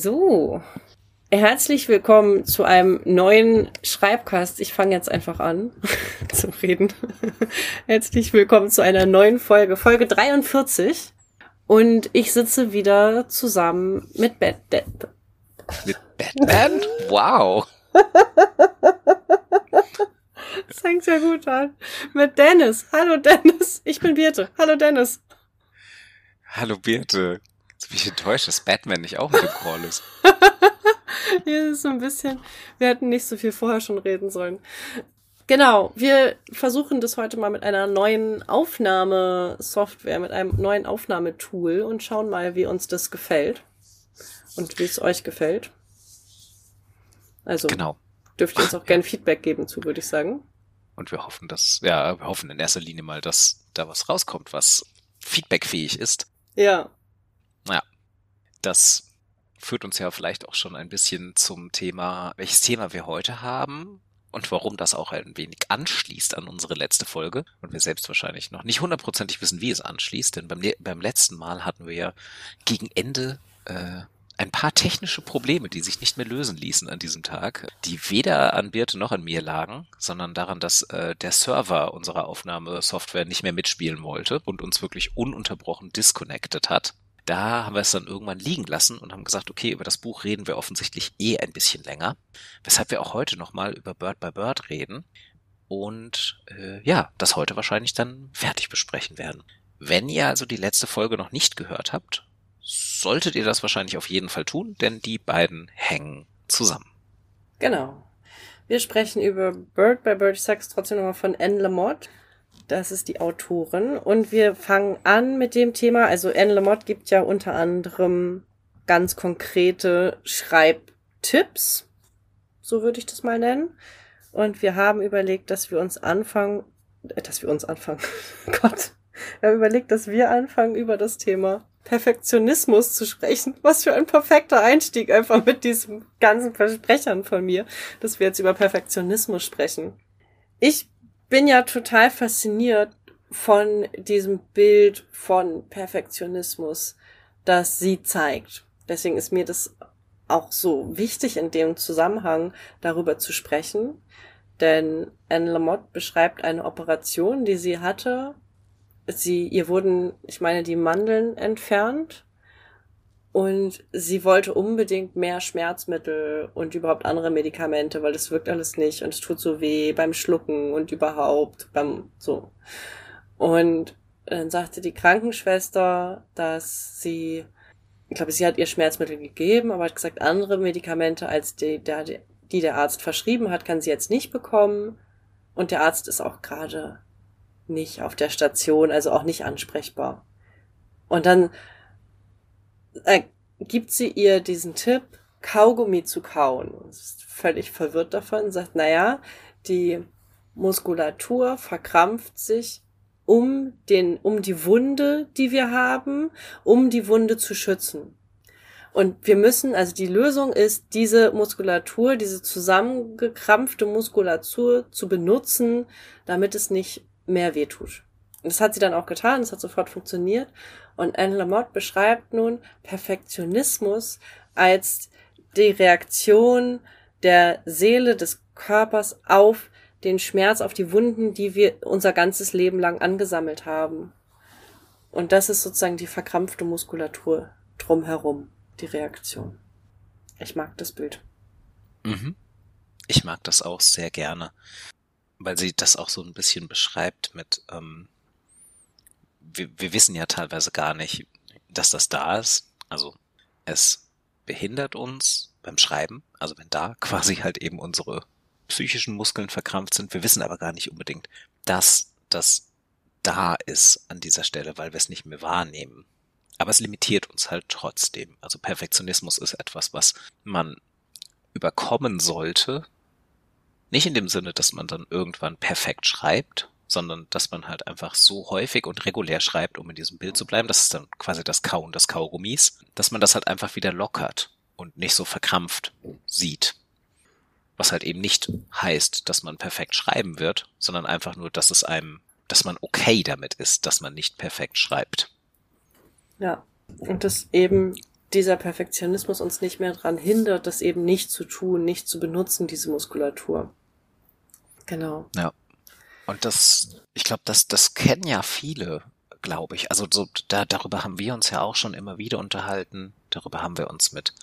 So, herzlich willkommen zu einem neuen Schreibcast. Ich fange jetzt einfach an zu reden. herzlich willkommen zu einer neuen Folge, Folge 43. Und ich sitze wieder zusammen mit Bat Mit Batman? Wow. Das fängt ja gut an. Mit Dennis. Hallo Dennis. Ich bin Birte. Hallo Dennis. Hallo Birte. Bin ich enttäuscht, dass Batman nicht auch mit dem Call ist. Hier ist so ein bisschen, wir hätten nicht so viel vorher schon reden sollen. Genau, wir versuchen das heute mal mit einer neuen Aufnahmesoftware, mit einem neuen Aufnahmetool und schauen mal, wie uns das gefällt und wie es euch gefällt. Also Genau. dürft ihr uns auch gerne Feedback geben zu, würde ich sagen. Und wir hoffen, dass, ja, wir hoffen in erster Linie mal, dass da was rauskommt, was feedbackfähig ist. Ja, Das führt uns ja vielleicht auch schon ein bisschen zum Thema, welches Thema wir heute haben und warum das auch ein wenig anschließt an unsere letzte Folge. Und wir selbst wahrscheinlich noch nicht hundertprozentig wissen, wie es anschließt, denn beim, beim letzten Mal hatten wir ja gegen Ende äh, ein paar technische Probleme, die sich nicht mehr lösen ließen an diesem Tag, die weder an Birte noch an mir lagen, sondern daran, dass äh, der Server unserer Aufnahmesoftware nicht mehr mitspielen wollte und uns wirklich ununterbrochen disconnected hat. Da haben wir es dann irgendwann liegen lassen und haben gesagt, okay, über das Buch reden wir offensichtlich eh ein bisschen länger, weshalb wir auch heute nochmal über Bird by Bird reden und äh, ja, das heute wahrscheinlich dann fertig besprechen werden. Wenn ihr also die letzte Folge noch nicht gehört habt, solltet ihr das wahrscheinlich auf jeden Fall tun, denn die beiden hängen zusammen. genau. Wir sprechen über Bird by Bird. Ich sag's trotzdem nochmal von Anne Lamott. Das ist die Autorin. Und wir fangen an mit dem Thema. Also Anne Lamott gibt ja unter anderem ganz konkrete Schreibtipps. So würde ich das mal nennen. Und wir haben überlegt, dass wir uns anfangen, äh, dass wir uns anfangen. Gott. Wir haben überlegt, dass wir anfangen, über das Thema Perfektionismus zu sprechen. Was für ein perfekter Einstieg einfach mit diesem ganzen Versprechern von mir, dass wir jetzt über Perfektionismus sprechen. Ich bin ja total fasziniert von diesem Bild von Perfektionismus, das sie zeigt. Deswegen ist mir das auch so wichtig in dem Zusammenhang darüber zu sprechen. Denn Anne Lamott beschreibt eine Operation, die sie hatte. Sie, ihr wurden, ich meine, die Mandeln entfernt. Und sie wollte unbedingt mehr Schmerzmittel und überhaupt andere Medikamente, weil das wirkt alles nicht und es tut so weh beim Schlucken und überhaupt beim so. Und dann sagte die Krankenschwester, dass sie, ich glaube, sie hat ihr Schmerzmittel gegeben, aber hat gesagt, andere Medikamente als die, der, die der Arzt verschrieben hat, kann sie jetzt nicht bekommen. Und der Arzt ist auch gerade nicht auf der Station, also auch nicht ansprechbar. Und dann äh, gibt sie ihr diesen Tipp, Kaugummi zu kauen. Sie ist völlig verwirrt davon sagt, naja, die Muskulatur verkrampft sich um den, um die Wunde, die wir haben, um die Wunde zu schützen. Und wir müssen, also die Lösung ist, diese Muskulatur, diese zusammengekrampfte Muskulatur zu benutzen, damit es nicht mehr wehtut. Und das hat sie dann auch getan, das hat sofort funktioniert. Und Anne Lamott beschreibt nun Perfektionismus als die Reaktion der Seele des Körpers auf den Schmerz, auf die Wunden, die wir unser ganzes Leben lang angesammelt haben. Und das ist sozusagen die verkrampfte Muskulatur drumherum, die Reaktion. Ich mag das Bild. Mhm. Ich mag das auch sehr gerne, weil sie das auch so ein bisschen beschreibt mit, ähm, wir, wir wissen ja teilweise gar nicht, dass das da ist. Also es behindert uns beim Schreiben, also wenn da quasi halt eben unsere psychischen Muskeln verkrampft sind. Wir wissen aber gar nicht unbedingt, dass das da ist an dieser Stelle, weil wir es nicht mehr wahrnehmen. Aber es limitiert uns halt trotzdem. Also Perfektionismus ist etwas, was man überkommen sollte. Nicht in dem Sinne, dass man dann irgendwann perfekt schreibt, sondern dass man halt einfach so häufig und regulär schreibt, um in diesem Bild zu bleiben. Das ist dann quasi das Kauen des Kaugummis, dass man das halt einfach wieder lockert und nicht so verkrampft sieht. Was halt eben nicht heißt, dass man perfekt schreiben wird, sondern einfach nur, dass es einem, dass man okay damit ist, dass man nicht perfekt schreibt. Ja. Und das eben dieser Perfektionismus uns nicht mehr daran hindert, das eben nicht zu tun, nicht zu benutzen, diese Muskulatur. Genau. Ja. Und das, ich glaube, das, das kennen ja viele, glaube ich. Also so, da, darüber haben wir uns ja auch schon immer wieder unterhalten. Darüber haben wir uns mit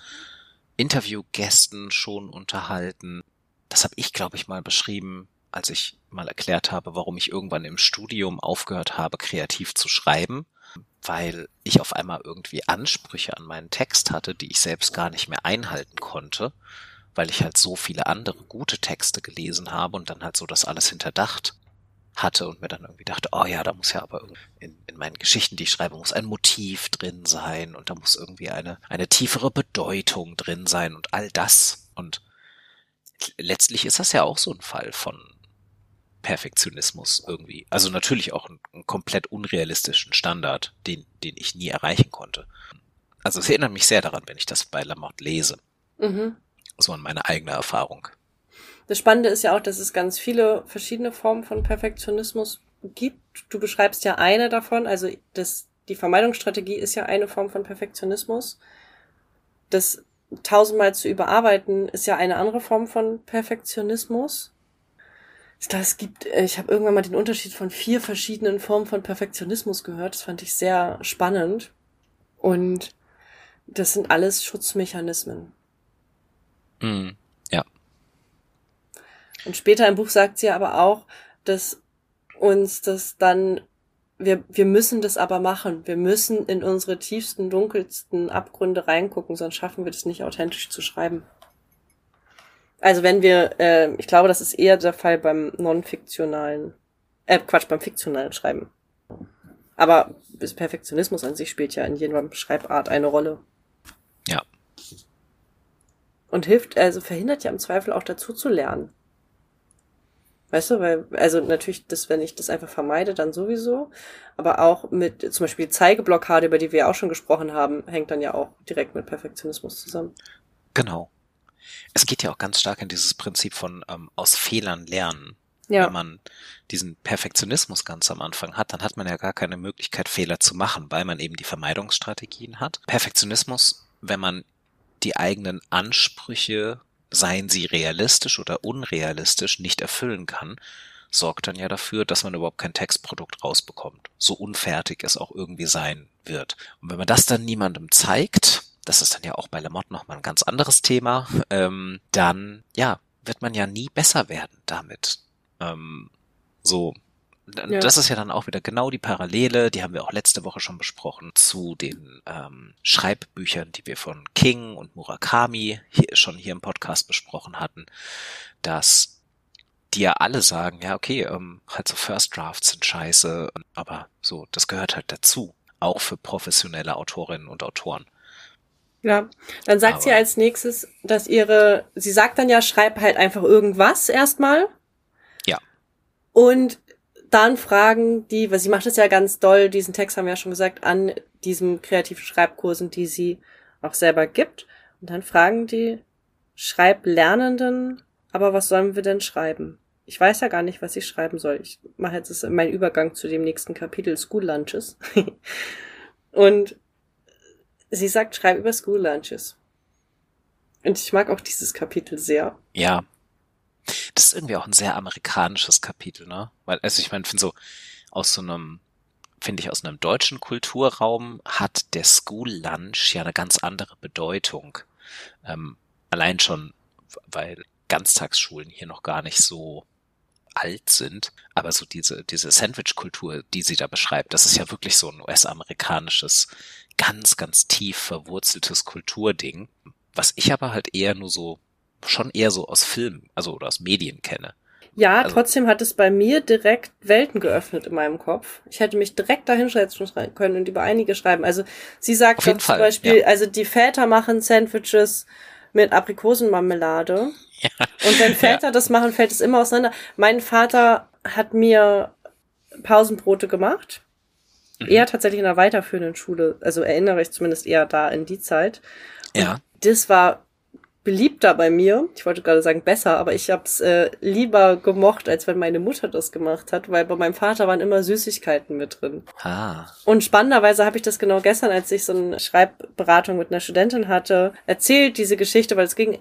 Interviewgästen schon unterhalten. Das habe ich, glaube ich, mal beschrieben, als ich mal erklärt habe, warum ich irgendwann im Studium aufgehört habe, kreativ zu schreiben, weil ich auf einmal irgendwie Ansprüche an meinen Text hatte, die ich selbst gar nicht mehr einhalten konnte, weil ich halt so viele andere gute Texte gelesen habe und dann halt so das alles hinterdacht hatte und mir dann irgendwie dachte, oh ja, da muss ja aber in, in meinen Geschichten, die ich schreibe, muss ein Motiv drin sein und da muss irgendwie eine, eine tiefere Bedeutung drin sein und all das. Und letztlich ist das ja auch so ein Fall von Perfektionismus irgendwie. Also natürlich auch einen, einen komplett unrealistischen Standard, den, den ich nie erreichen konnte. Also es erinnert mich sehr daran, wenn ich das bei Lamotte lese. Mhm. So an meine eigene Erfahrung. Das Spannende ist ja auch, dass es ganz viele verschiedene Formen von Perfektionismus gibt. Du beschreibst ja eine davon, also das, die Vermeidungsstrategie ist ja eine Form von Perfektionismus. Das tausendmal zu überarbeiten ist ja eine andere Form von Perfektionismus. Ich glaube, es gibt, äh, ich habe irgendwann mal den Unterschied von vier verschiedenen Formen von Perfektionismus gehört. Das fand ich sehr spannend. Und das sind alles Schutzmechanismen. Ja. Und später im Buch sagt sie aber auch, dass uns das dann, wir, wir müssen das aber machen. Wir müssen in unsere tiefsten, dunkelsten Abgründe reingucken, sonst schaffen wir das nicht authentisch zu schreiben. Also wenn wir, äh, ich glaube, das ist eher der Fall beim non-fiktionalen, äh, Quatsch, beim fiktionalen Schreiben. Aber Perfektionismus an sich spielt ja in jedem Schreibart eine Rolle. Ja. Und hilft, also verhindert ja im Zweifel auch dazu zu lernen. Weißt du, weil, also natürlich, das, wenn ich das einfach vermeide, dann sowieso. Aber auch mit zum Beispiel Zeigeblockade, über die wir auch schon gesprochen haben, hängt dann ja auch direkt mit Perfektionismus zusammen. Genau. Es geht ja auch ganz stark in dieses Prinzip von ähm, aus Fehlern lernen. Ja. Wenn man diesen Perfektionismus ganz am Anfang hat, dann hat man ja gar keine Möglichkeit, Fehler zu machen, weil man eben die Vermeidungsstrategien hat. Perfektionismus, wenn man die eigenen Ansprüche seien sie realistisch oder unrealistisch, nicht erfüllen kann, sorgt dann ja dafür, dass man überhaupt kein Textprodukt rausbekommt, so unfertig es auch irgendwie sein wird. Und wenn man das dann niemandem zeigt, das ist dann ja auch bei Lamotte nochmal ein ganz anderes Thema, ähm, dann ja, wird man ja nie besser werden damit. Ähm, so, ja. Das ist ja dann auch wieder genau die Parallele, die haben wir auch letzte Woche schon besprochen, zu den ähm, Schreibbüchern, die wir von King und Murakami hier, schon hier im Podcast besprochen hatten, dass die ja alle sagen, ja, okay, ähm, halt so First Drafts sind scheiße, aber so, das gehört halt dazu, auch für professionelle Autorinnen und Autoren. Ja, dann sagt aber, sie als nächstes, dass ihre, sie sagt dann ja, schreib halt einfach irgendwas erstmal. Ja. Und dann fragen die, weil sie macht es ja ganz doll, diesen Text haben wir ja schon gesagt, an diesen kreativen Schreibkursen, die sie auch selber gibt. Und dann fragen die Schreiblernenden, aber was sollen wir denn schreiben? Ich weiß ja gar nicht, was ich schreiben soll. Ich mache jetzt meinen Übergang zu dem nächsten Kapitel School Lunches. und sie sagt, schreib über School Lunches. Und ich mag auch dieses Kapitel sehr. Ja, das ist irgendwie auch ein sehr amerikanisches Kapitel, ne? Weil, also ich meine, finde so, aus so einem, finde ich, aus einem deutschen Kulturraum hat der School Lunch ja eine ganz andere Bedeutung. Ähm, allein schon, weil Ganztagsschulen hier noch gar nicht so alt sind, aber so diese, diese Sandwich-Kultur, die sie da beschreibt, das ist ja wirklich so ein US-amerikanisches, ganz, ganz tief verwurzeltes Kulturding, was ich aber halt eher nur so schon eher so aus Filmen, also oder aus Medien kenne. Ja, also, trotzdem hat es bei mir direkt Welten geöffnet in meinem Kopf. Ich hätte mich direkt dahin können und über einige schreiben. Also sie sagt zum Fall, Beispiel, ja. also die Väter machen Sandwiches mit Aprikosenmarmelade. Ja. Und wenn Väter ja. das machen, fällt es immer auseinander. Mein Vater hat mir Pausenbrote gemacht. Mhm. Eher tatsächlich in einer weiterführenden Schule. Also erinnere ich zumindest eher da in die Zeit. Und ja. Das war beliebter bei mir. Ich wollte gerade sagen besser, aber ich habe es äh, lieber gemocht, als wenn meine Mutter das gemacht hat, weil bei meinem Vater waren immer Süßigkeiten mit drin. Ah. Und spannenderweise habe ich das genau gestern, als ich so eine Schreibberatung mit einer Studentin hatte, erzählt, diese Geschichte, weil es ging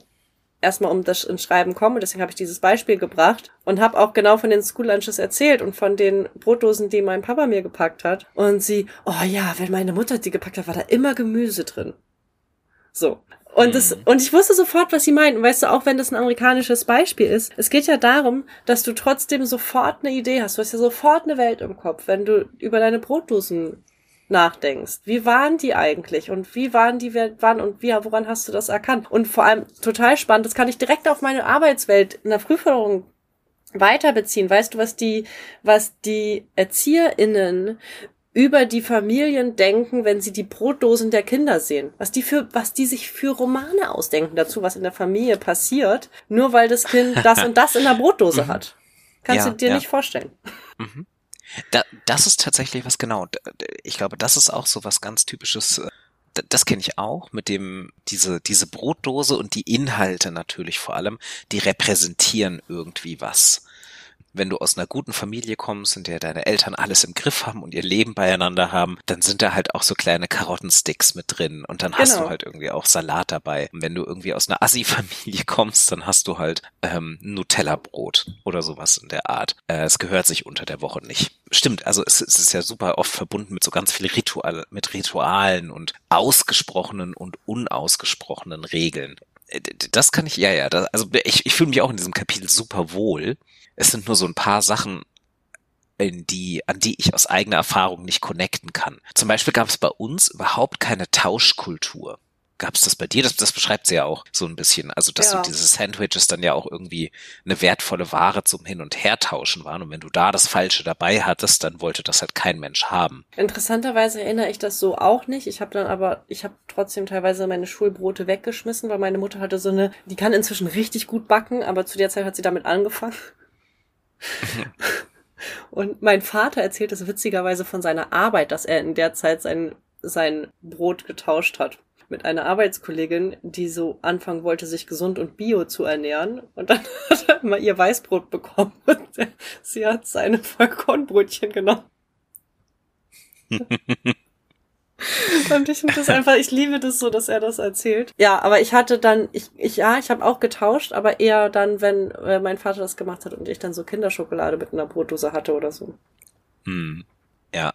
erstmal um das ins Schreiben kommen. Deswegen habe ich dieses Beispiel gebracht und habe auch genau von den School Lunches erzählt und von den Brotdosen, die mein Papa mir gepackt hat. Und sie, oh ja, wenn meine Mutter die gepackt hat, war da immer Gemüse drin. So. Und das, und ich wusste sofort, was sie meinten. Weißt du, auch wenn das ein amerikanisches Beispiel ist, es geht ja darum, dass du trotzdem sofort eine Idee hast. Du hast ja sofort eine Welt im Kopf, wenn du über deine Brotdosen nachdenkst. Wie waren die eigentlich? Und wie waren die, wann und wie, woran hast du das erkannt? Und vor allem total spannend, das kann ich direkt auf meine Arbeitswelt in der Frühförderung weiter beziehen. Weißt du, was die, was die ErzieherInnen über die Familien denken, wenn sie die Brotdosen der Kinder sehen. Was die für, was die sich für Romane ausdenken dazu, was in der Familie passiert, nur weil das Kind das und das in der Brotdose mhm. hat. Kannst ja, du dir ja. nicht vorstellen. Mhm. Da, das ist tatsächlich was genau. Ich glaube, das ist auch so was ganz typisches. Äh, das kenne ich auch mit dem diese diese Brotdose und die Inhalte natürlich vor allem. Die repräsentieren irgendwie was wenn du aus einer guten Familie kommst, in der deine Eltern alles im Griff haben und ihr Leben beieinander haben, dann sind da halt auch so kleine Karottensticks mit drin und dann genau. hast du genau. halt irgendwie auch Salat dabei. Und wenn du irgendwie aus einer Assi-Familie kommst, dann hast du halt ähm, Nutella-Brot oder sowas in der Art. Äh, es gehört sich unter der Woche nicht. Stimmt, also es, es ist ja super oft verbunden mit so ganz viel Ritual, mit Ritualen und ausgesprochenen und unausgesprochenen Regeln äh, das kann ich, ja, ja, das, also ich, ich fühle mich auch in diesem Kapitel super wohl, es sind nur so ein paar Sachen, in die, an die ich aus eigener Erfahrung nicht connecten kann. Zum Beispiel gab es bei uns überhaupt keine Tauschkultur. Gab es das bei dir? Das, das beschreibt sie ja auch so ein bisschen. Also, dass ja. so diese Sandwiches dann ja auch irgendwie eine wertvolle Ware zum Hin- und Hertauschen waren. Und wenn du da das Falsche dabei hattest, dann wollte das halt kein Mensch haben. Interessanterweise erinnere ich das so auch nicht. Ich habe dann aber, ich habe trotzdem teilweise meine Schulbrote weggeschmissen, weil meine Mutter hatte so eine, die kann inzwischen richtig gut backen, aber zu der Zeit hat sie damit angefangen. Und mein Vater erzählt es witzigerweise von seiner Arbeit, dass er in der Zeit sein, sein Brot getauscht hat mit einer Arbeitskollegin, die so anfangen wollte, sich gesund und bio zu ernähren. Und dann hat er immer ihr Weißbrot bekommen und sie hat seine Vollkornbrötchen genommen. Und ich finde das einfach, ich liebe das so, dass er das erzählt. Ja, aber ich hatte dann, ich, ich ja, ich habe auch getauscht, aber eher dann, wenn äh, mein Vater das gemacht hat und ich dann so Kinderschokolade mit einer Brotdose hatte oder so. Hm. Ja.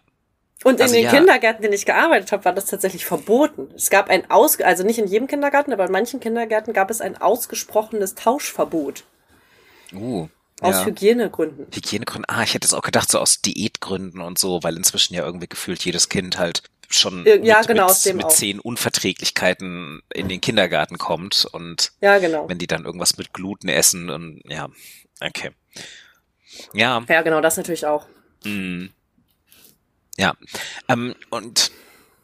Und also in den ja. Kindergärten, in denen ich gearbeitet habe, war das tatsächlich verboten. Es gab ein aus, also nicht in jedem Kindergarten, aber in manchen Kindergärten gab es ein ausgesprochenes Tauschverbot. Uh. Aus ja. Hygienegründen. Hygienegründen. Ah, ich hätte es auch gedacht, so aus Diätgründen und so, weil inzwischen ja irgendwie gefühlt jedes Kind halt schon ja, mit, genau, mit, mit zehn Unverträglichkeiten in den Kindergarten kommt und ja, genau. wenn die dann irgendwas mit Gluten essen und ja, okay. Ja. Ja, genau, das natürlich auch. Mm, ja. Ähm, und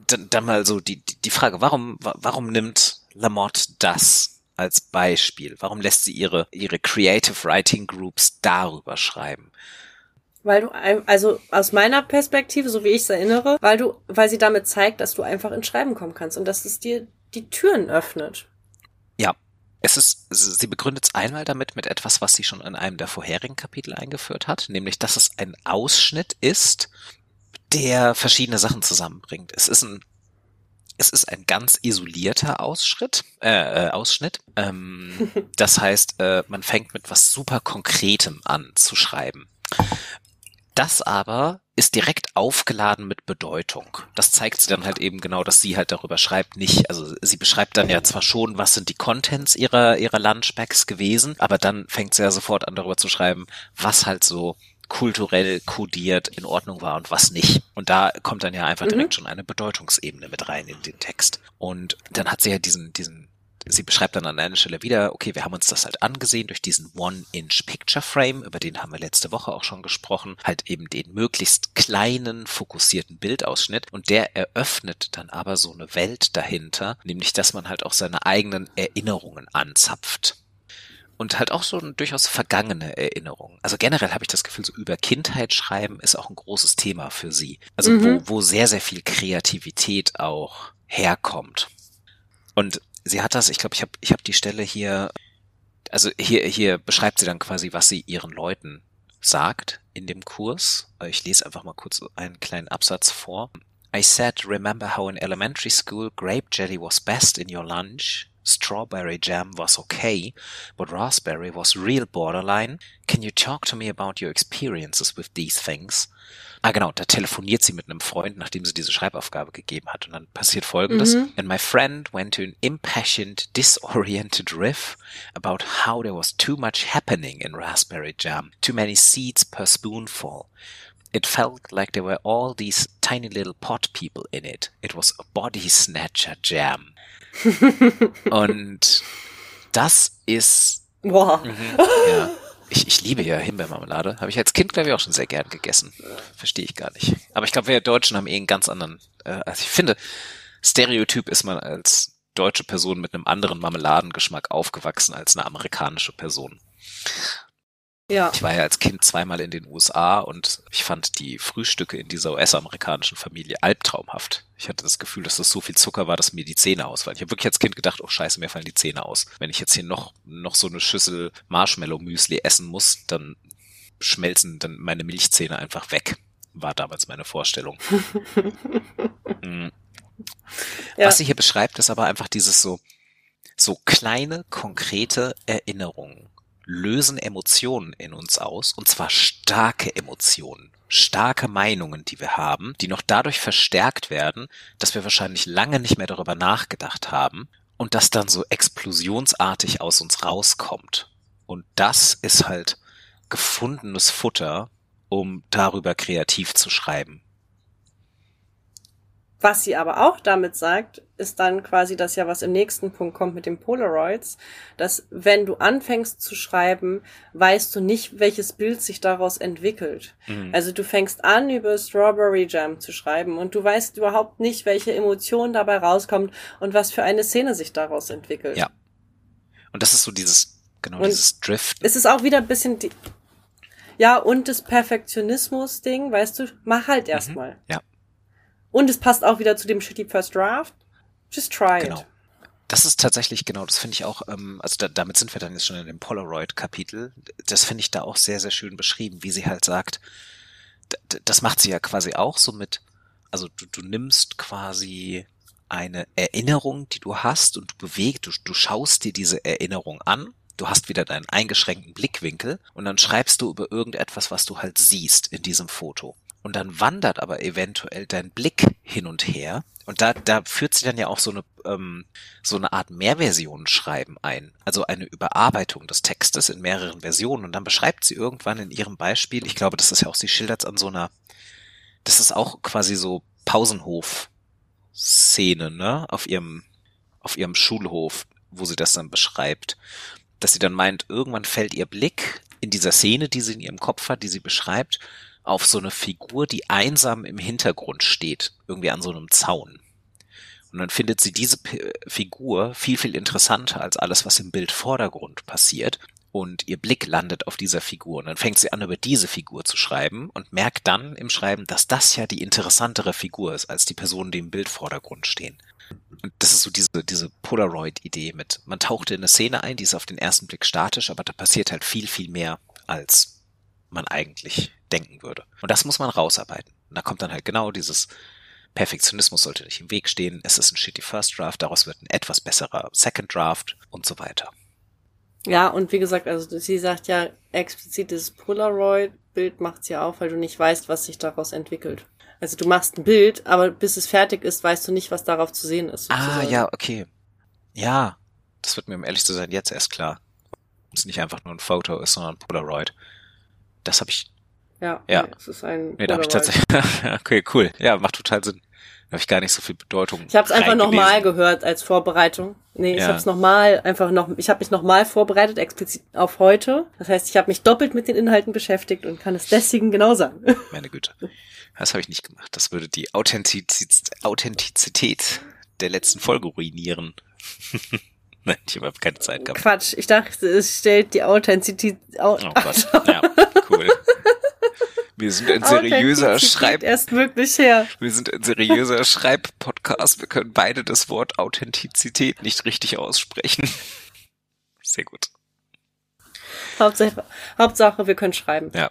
dann, dann mal so die, die Frage, warum, warum nimmt Lamotte das als Beispiel? Warum lässt sie ihre, ihre Creative Writing Groups darüber schreiben? Weil du, also aus meiner Perspektive, so wie ich es erinnere, weil du, weil sie damit zeigt, dass du einfach ins Schreiben kommen kannst und dass es dir die Türen öffnet. Ja. Es ist, sie begründet es einmal damit mit etwas, was sie schon in einem der vorherigen Kapitel eingeführt hat, nämlich, dass es ein Ausschnitt ist, der verschiedene Sachen zusammenbringt. Es ist ein es ist ein ganz isolierter Ausschritt, äh, äh, Ausschnitt. Ähm, das heißt, äh, man fängt mit was super Konkretem an zu schreiben. Das aber ist direkt aufgeladen mit Bedeutung. Das zeigt sie dann halt eben genau, dass sie halt darüber schreibt, nicht, also sie beschreibt dann ja zwar schon, was sind die Contents ihrer, ihrer Lunchbags gewesen, aber dann fängt sie ja sofort an darüber zu schreiben, was halt so kulturell kodiert in Ordnung war und was nicht. Und da kommt dann ja einfach direkt mhm. schon eine Bedeutungsebene mit rein in den Text. Und dann hat sie ja diesen, diesen sie beschreibt dann an einer Stelle wieder, okay, wir haben uns das halt angesehen durch diesen One-Inch-Picture-Frame, über den haben wir letzte Woche auch schon gesprochen, halt eben den möglichst kleinen, fokussierten Bildausschnitt und der eröffnet dann aber so eine Welt dahinter, nämlich dass man halt auch seine eigenen Erinnerungen anzapft und halt auch so eine durchaus vergangene Erinnerung. Also generell habe ich das Gefühl, so über Kindheit schreiben ist auch ein großes Thema für sie. Also mhm. wo, wo sehr, sehr viel Kreativität auch herkommt. Und sie hat das, ich glaube, ich habe ich hab die Stelle hier, also hier, hier beschreibt sie dann quasi, was sie ihren Leuten sagt in dem Kurs. Ich lese einfach mal kurz einen kleinen Absatz vor. I said, remember how in elementary school grape jelly was best in your lunch? Strawberry jam was okay, but raspberry was real borderline. Can you talk to me about your experiences with these things? Ah, genau, da telefoniert sie mit einem Freund, nachdem sie diese Schreibaufgabe gegeben hat. Und dann passiert folgendes. Mhm. And my friend went to an impassioned, disoriented riff about how there was too much happening in raspberry jam, too many seeds per spoonful. It felt like there were all these tiny little pot people in it. It was a body snatcher jam. Und das ist. Wow. Mhm, ja. Ich, ich liebe ja Himbeermarmelade. Habe ich als Kind, glaube ich, auch schon sehr gern gegessen. Verstehe ich gar nicht. Aber ich glaube, wir Deutschen haben eh einen ganz anderen. Äh, also ich finde, Stereotyp ist man als deutsche Person mit einem anderen Marmeladengeschmack aufgewachsen als eine amerikanische Person. Ja. Ich war ja als Kind zweimal in den USA und ich fand die Frühstücke in dieser US-amerikanischen Familie albtraumhaft. Ich hatte das Gefühl, dass das so viel Zucker war, dass mir die Zähne ausfallen. Ich habe wirklich als Kind gedacht, oh scheiße, mir fallen die Zähne aus. Wenn ich jetzt hier noch, noch so eine Schüssel Marshmallow-Müsli essen muss, dann schmelzen dann meine Milchzähne einfach weg. War damals meine Vorstellung. mhm. ja. Was sie hier beschreibt, ist aber einfach dieses so, so kleine, konkrete Erinnerungen lösen Emotionen in uns aus, und zwar starke Emotionen, starke Meinungen, die wir haben, die noch dadurch verstärkt werden, dass wir wahrscheinlich lange nicht mehr darüber nachgedacht haben und das dann so explosionsartig aus uns rauskommt. Und das ist halt gefundenes Futter, um darüber kreativ zu schreiben. Was sie aber auch damit sagt, ist dann quasi das ja, was im nächsten Punkt kommt mit den Polaroids, dass wenn du anfängst zu schreiben, weißt du nicht, welches Bild sich daraus entwickelt. Mhm. Also du fängst an, über Strawberry Jam zu schreiben und du weißt überhaupt nicht, welche Emotion dabei rauskommt und was für eine Szene sich daraus entwickelt. Ja. Und das ist so dieses, genau, und dieses Drift. Es ist auch wieder ein bisschen die, ja, und das Perfektionismus-Ding, weißt du, mach halt erstmal. Mhm. Ja. Und es passt auch wieder zu dem Shitty First Draft. Just try genau. it. Das ist tatsächlich genau, das finde ich auch, ähm, also da, damit sind wir dann jetzt schon in dem Polaroid-Kapitel. Das finde ich da auch sehr, sehr schön beschrieben, wie sie halt sagt, das macht sie ja quasi auch so mit, also du, du nimmst quasi eine Erinnerung, die du hast und du bewegst, du, du schaust dir diese Erinnerung an, du hast wieder deinen eingeschränkten Blickwinkel und dann schreibst du über irgendetwas, was du halt siehst in diesem Foto und dann wandert aber eventuell dein Blick hin und her. Und da, da führt sie dann ja auch so eine, ähm, so eine Art Mehrversionenschreiben ein. Also eine Überarbeitung des Textes in mehreren Versionen. Und dann beschreibt sie irgendwann in ihrem Beispiel, ich glaube, das ist ja auch, sie schildert an so einer, das ist auch quasi so Pausenhof-Szene, ne? Auf ihrem, auf ihrem Schulhof, wo sie das dann beschreibt. Dass sie dann meint, irgendwann fällt ihr Blick in dieser Szene, die sie in ihrem Kopf hat, die sie beschreibt, auf so eine Figur, die einsam im Hintergrund steht, irgendwie an so einem Zaun. Und dann findet sie diese P Figur viel, viel interessanter als alles, was im Bildvordergrund passiert. Und ihr Blick landet auf dieser Figur. Und dann fängt sie an, über diese Figur zu schreiben und merkt dann im Schreiben, dass das ja die interessantere Figur ist, als die Personen, die im Bildvordergrund stehen. Und das ist so diese, diese Polaroid-Idee mit, man taucht in eine Szene ein, die ist auf den ersten Blick statisch, aber da passiert halt viel, viel mehr, als man eigentlich denken würde. Und das muss man rausarbeiten. Und da kommt dann halt genau dieses Perfektionismus sollte nicht im Weg stehen. Es ist ein shitty First Draft, daraus wird ein etwas besserer Second Draft und so weiter. Ja, und wie gesagt, also sie sagt ja explizit, das Polaroid-Bild macht sie auf, weil du nicht weißt, was sich daraus entwickelt. Also du machst ein Bild, aber bis es fertig ist, weißt du nicht, was darauf zu sehen ist. Ah, sozusagen. Ah, ja, okay. Ja, das wird mir, um ehrlich zu sein, jetzt erst klar. Dass es nicht einfach nur ein Foto ist, sondern ein Polaroid. Das habe ich ja, ja. Nee, es ist ein. Nee, da habe ich tatsächlich. okay, cool. Ja, macht total Sinn. Da habe ich gar nicht so viel Bedeutung. Ich habe es einfach nochmal gehört als Vorbereitung. Nee, ich ja. habe es nochmal einfach noch. Ich habe mich nochmal vorbereitet, explizit auf heute. Das heißt, ich habe mich doppelt mit den Inhalten beschäftigt und kann es deswegen genau sagen. Meine Güte. Das habe ich nicht gemacht. Das würde die Authentizität der letzten Folge ruinieren. Nein, ich habe keine Zeit gehabt. Quatsch, ich dachte, es stellt die Authentizität. oh Gott, ja, cool. Wir sind ein seriöser Schreib. Erst wirklich her. Wir sind ein seriöser Schreib-Podcast. Wir können beide das Wort Authentizität nicht richtig aussprechen. Sehr gut. Hauptsache, Hauptsache, wir können schreiben. Ja.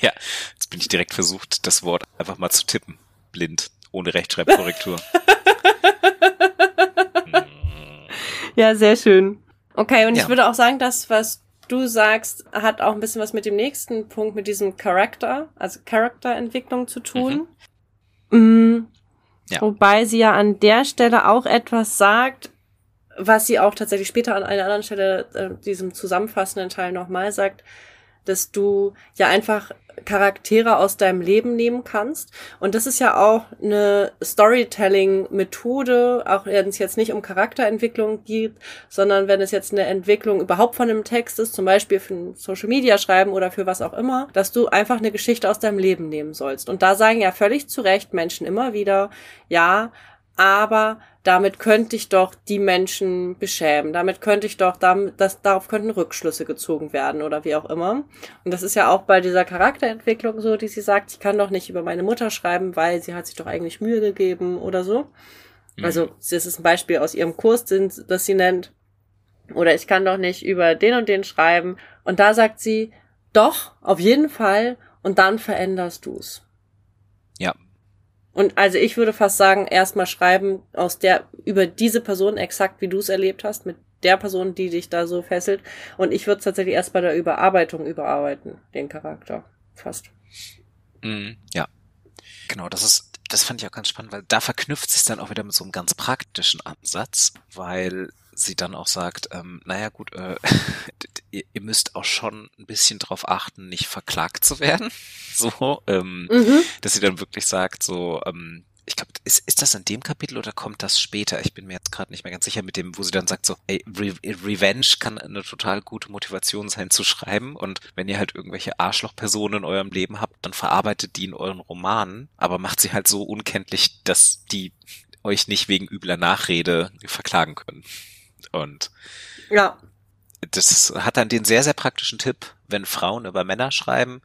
Ja, jetzt bin ich direkt versucht, das Wort einfach mal zu tippen. Blind, ohne Rechtschreibkorrektur. ja, sehr schön. Okay, und Ja. ich würde auch sagen, das, was du sagst, hat auch ein bisschen was mit dem nächsten Punkt, mit diesem Charakter, also Charakterentwicklung zu tun. Mm, Ja. Wobei sie ja an der Stelle auch etwas sagt, was sie auch tatsächlich später an einer anderen Stelle, äh, diesem zusammenfassenden Teil nochmal sagt, dass du ja einfach Charaktere aus deinem Leben nehmen kannst. Und das ist ja auch eine Storytelling-Methode, auch wenn es jetzt nicht um Charakterentwicklung geht, sondern wenn es jetzt eine Entwicklung überhaupt von einem Text ist, zum Beispiel für Social Media schreiben oder für was auch immer, dass du einfach eine Geschichte aus deinem Leben nehmen sollst. Und da sagen ja völlig zu Recht Menschen immer wieder, ja, aber damit könnte ich doch die Menschen beschämen. Damit könnte ich doch, damit, das, darauf könnten Rückschlüsse gezogen werden oder wie auch immer. Und das ist ja auch bei dieser Charakterentwicklung so, die sie sagt, ich kann doch nicht über meine Mutter schreiben, weil sie hat sich doch eigentlich Mühe gegeben oder so. Also, das ist ein Beispiel aus ihrem Kurs, das sie nennt. Oder ich kann doch nicht über den und den schreiben. Und da sagt sie, doch, auf jeden Fall. Und dann veränderst du's. Und also ich würde fast sagen, erstmal schreiben aus der, über diese Person exakt, wie du es erlebt hast, mit der Person, die dich da so fesselt. Und ich würde es tatsächlich erst bei der Überarbeitung überarbeiten, den Charakter. Fast. Mhm, ja. Genau, das ist, das fand ich auch ganz spannend, weil da verknüpft sich dann auch wieder mit so einem ganz praktischen Ansatz, weil sie dann auch sagt, ähm, naja gut, äh, ihr, müsst auch schon ein bisschen drauf achten, nicht verklagt zu werden. So, ähm, Mhm. dass sie dann wirklich sagt, so, ähm, ich glaube, ist, ist das in dem Kapitel oder kommt das später? Ich bin mir jetzt gerade nicht mehr ganz sicher mit dem, wo sie dann sagt, so, ey, Re Revenge kann eine total gute Motivation sein zu schreiben und wenn ihr halt irgendwelche Arschlochpersonen in eurem Leben habt, dann verarbeitet die in euren Romanen, aber macht sie halt so unkenntlich, dass die euch nicht wegen übler Nachrede verklagen können. Und Ja. das hat dann den sehr, sehr praktischen Tipp, wenn Frauen über Männer schreiben,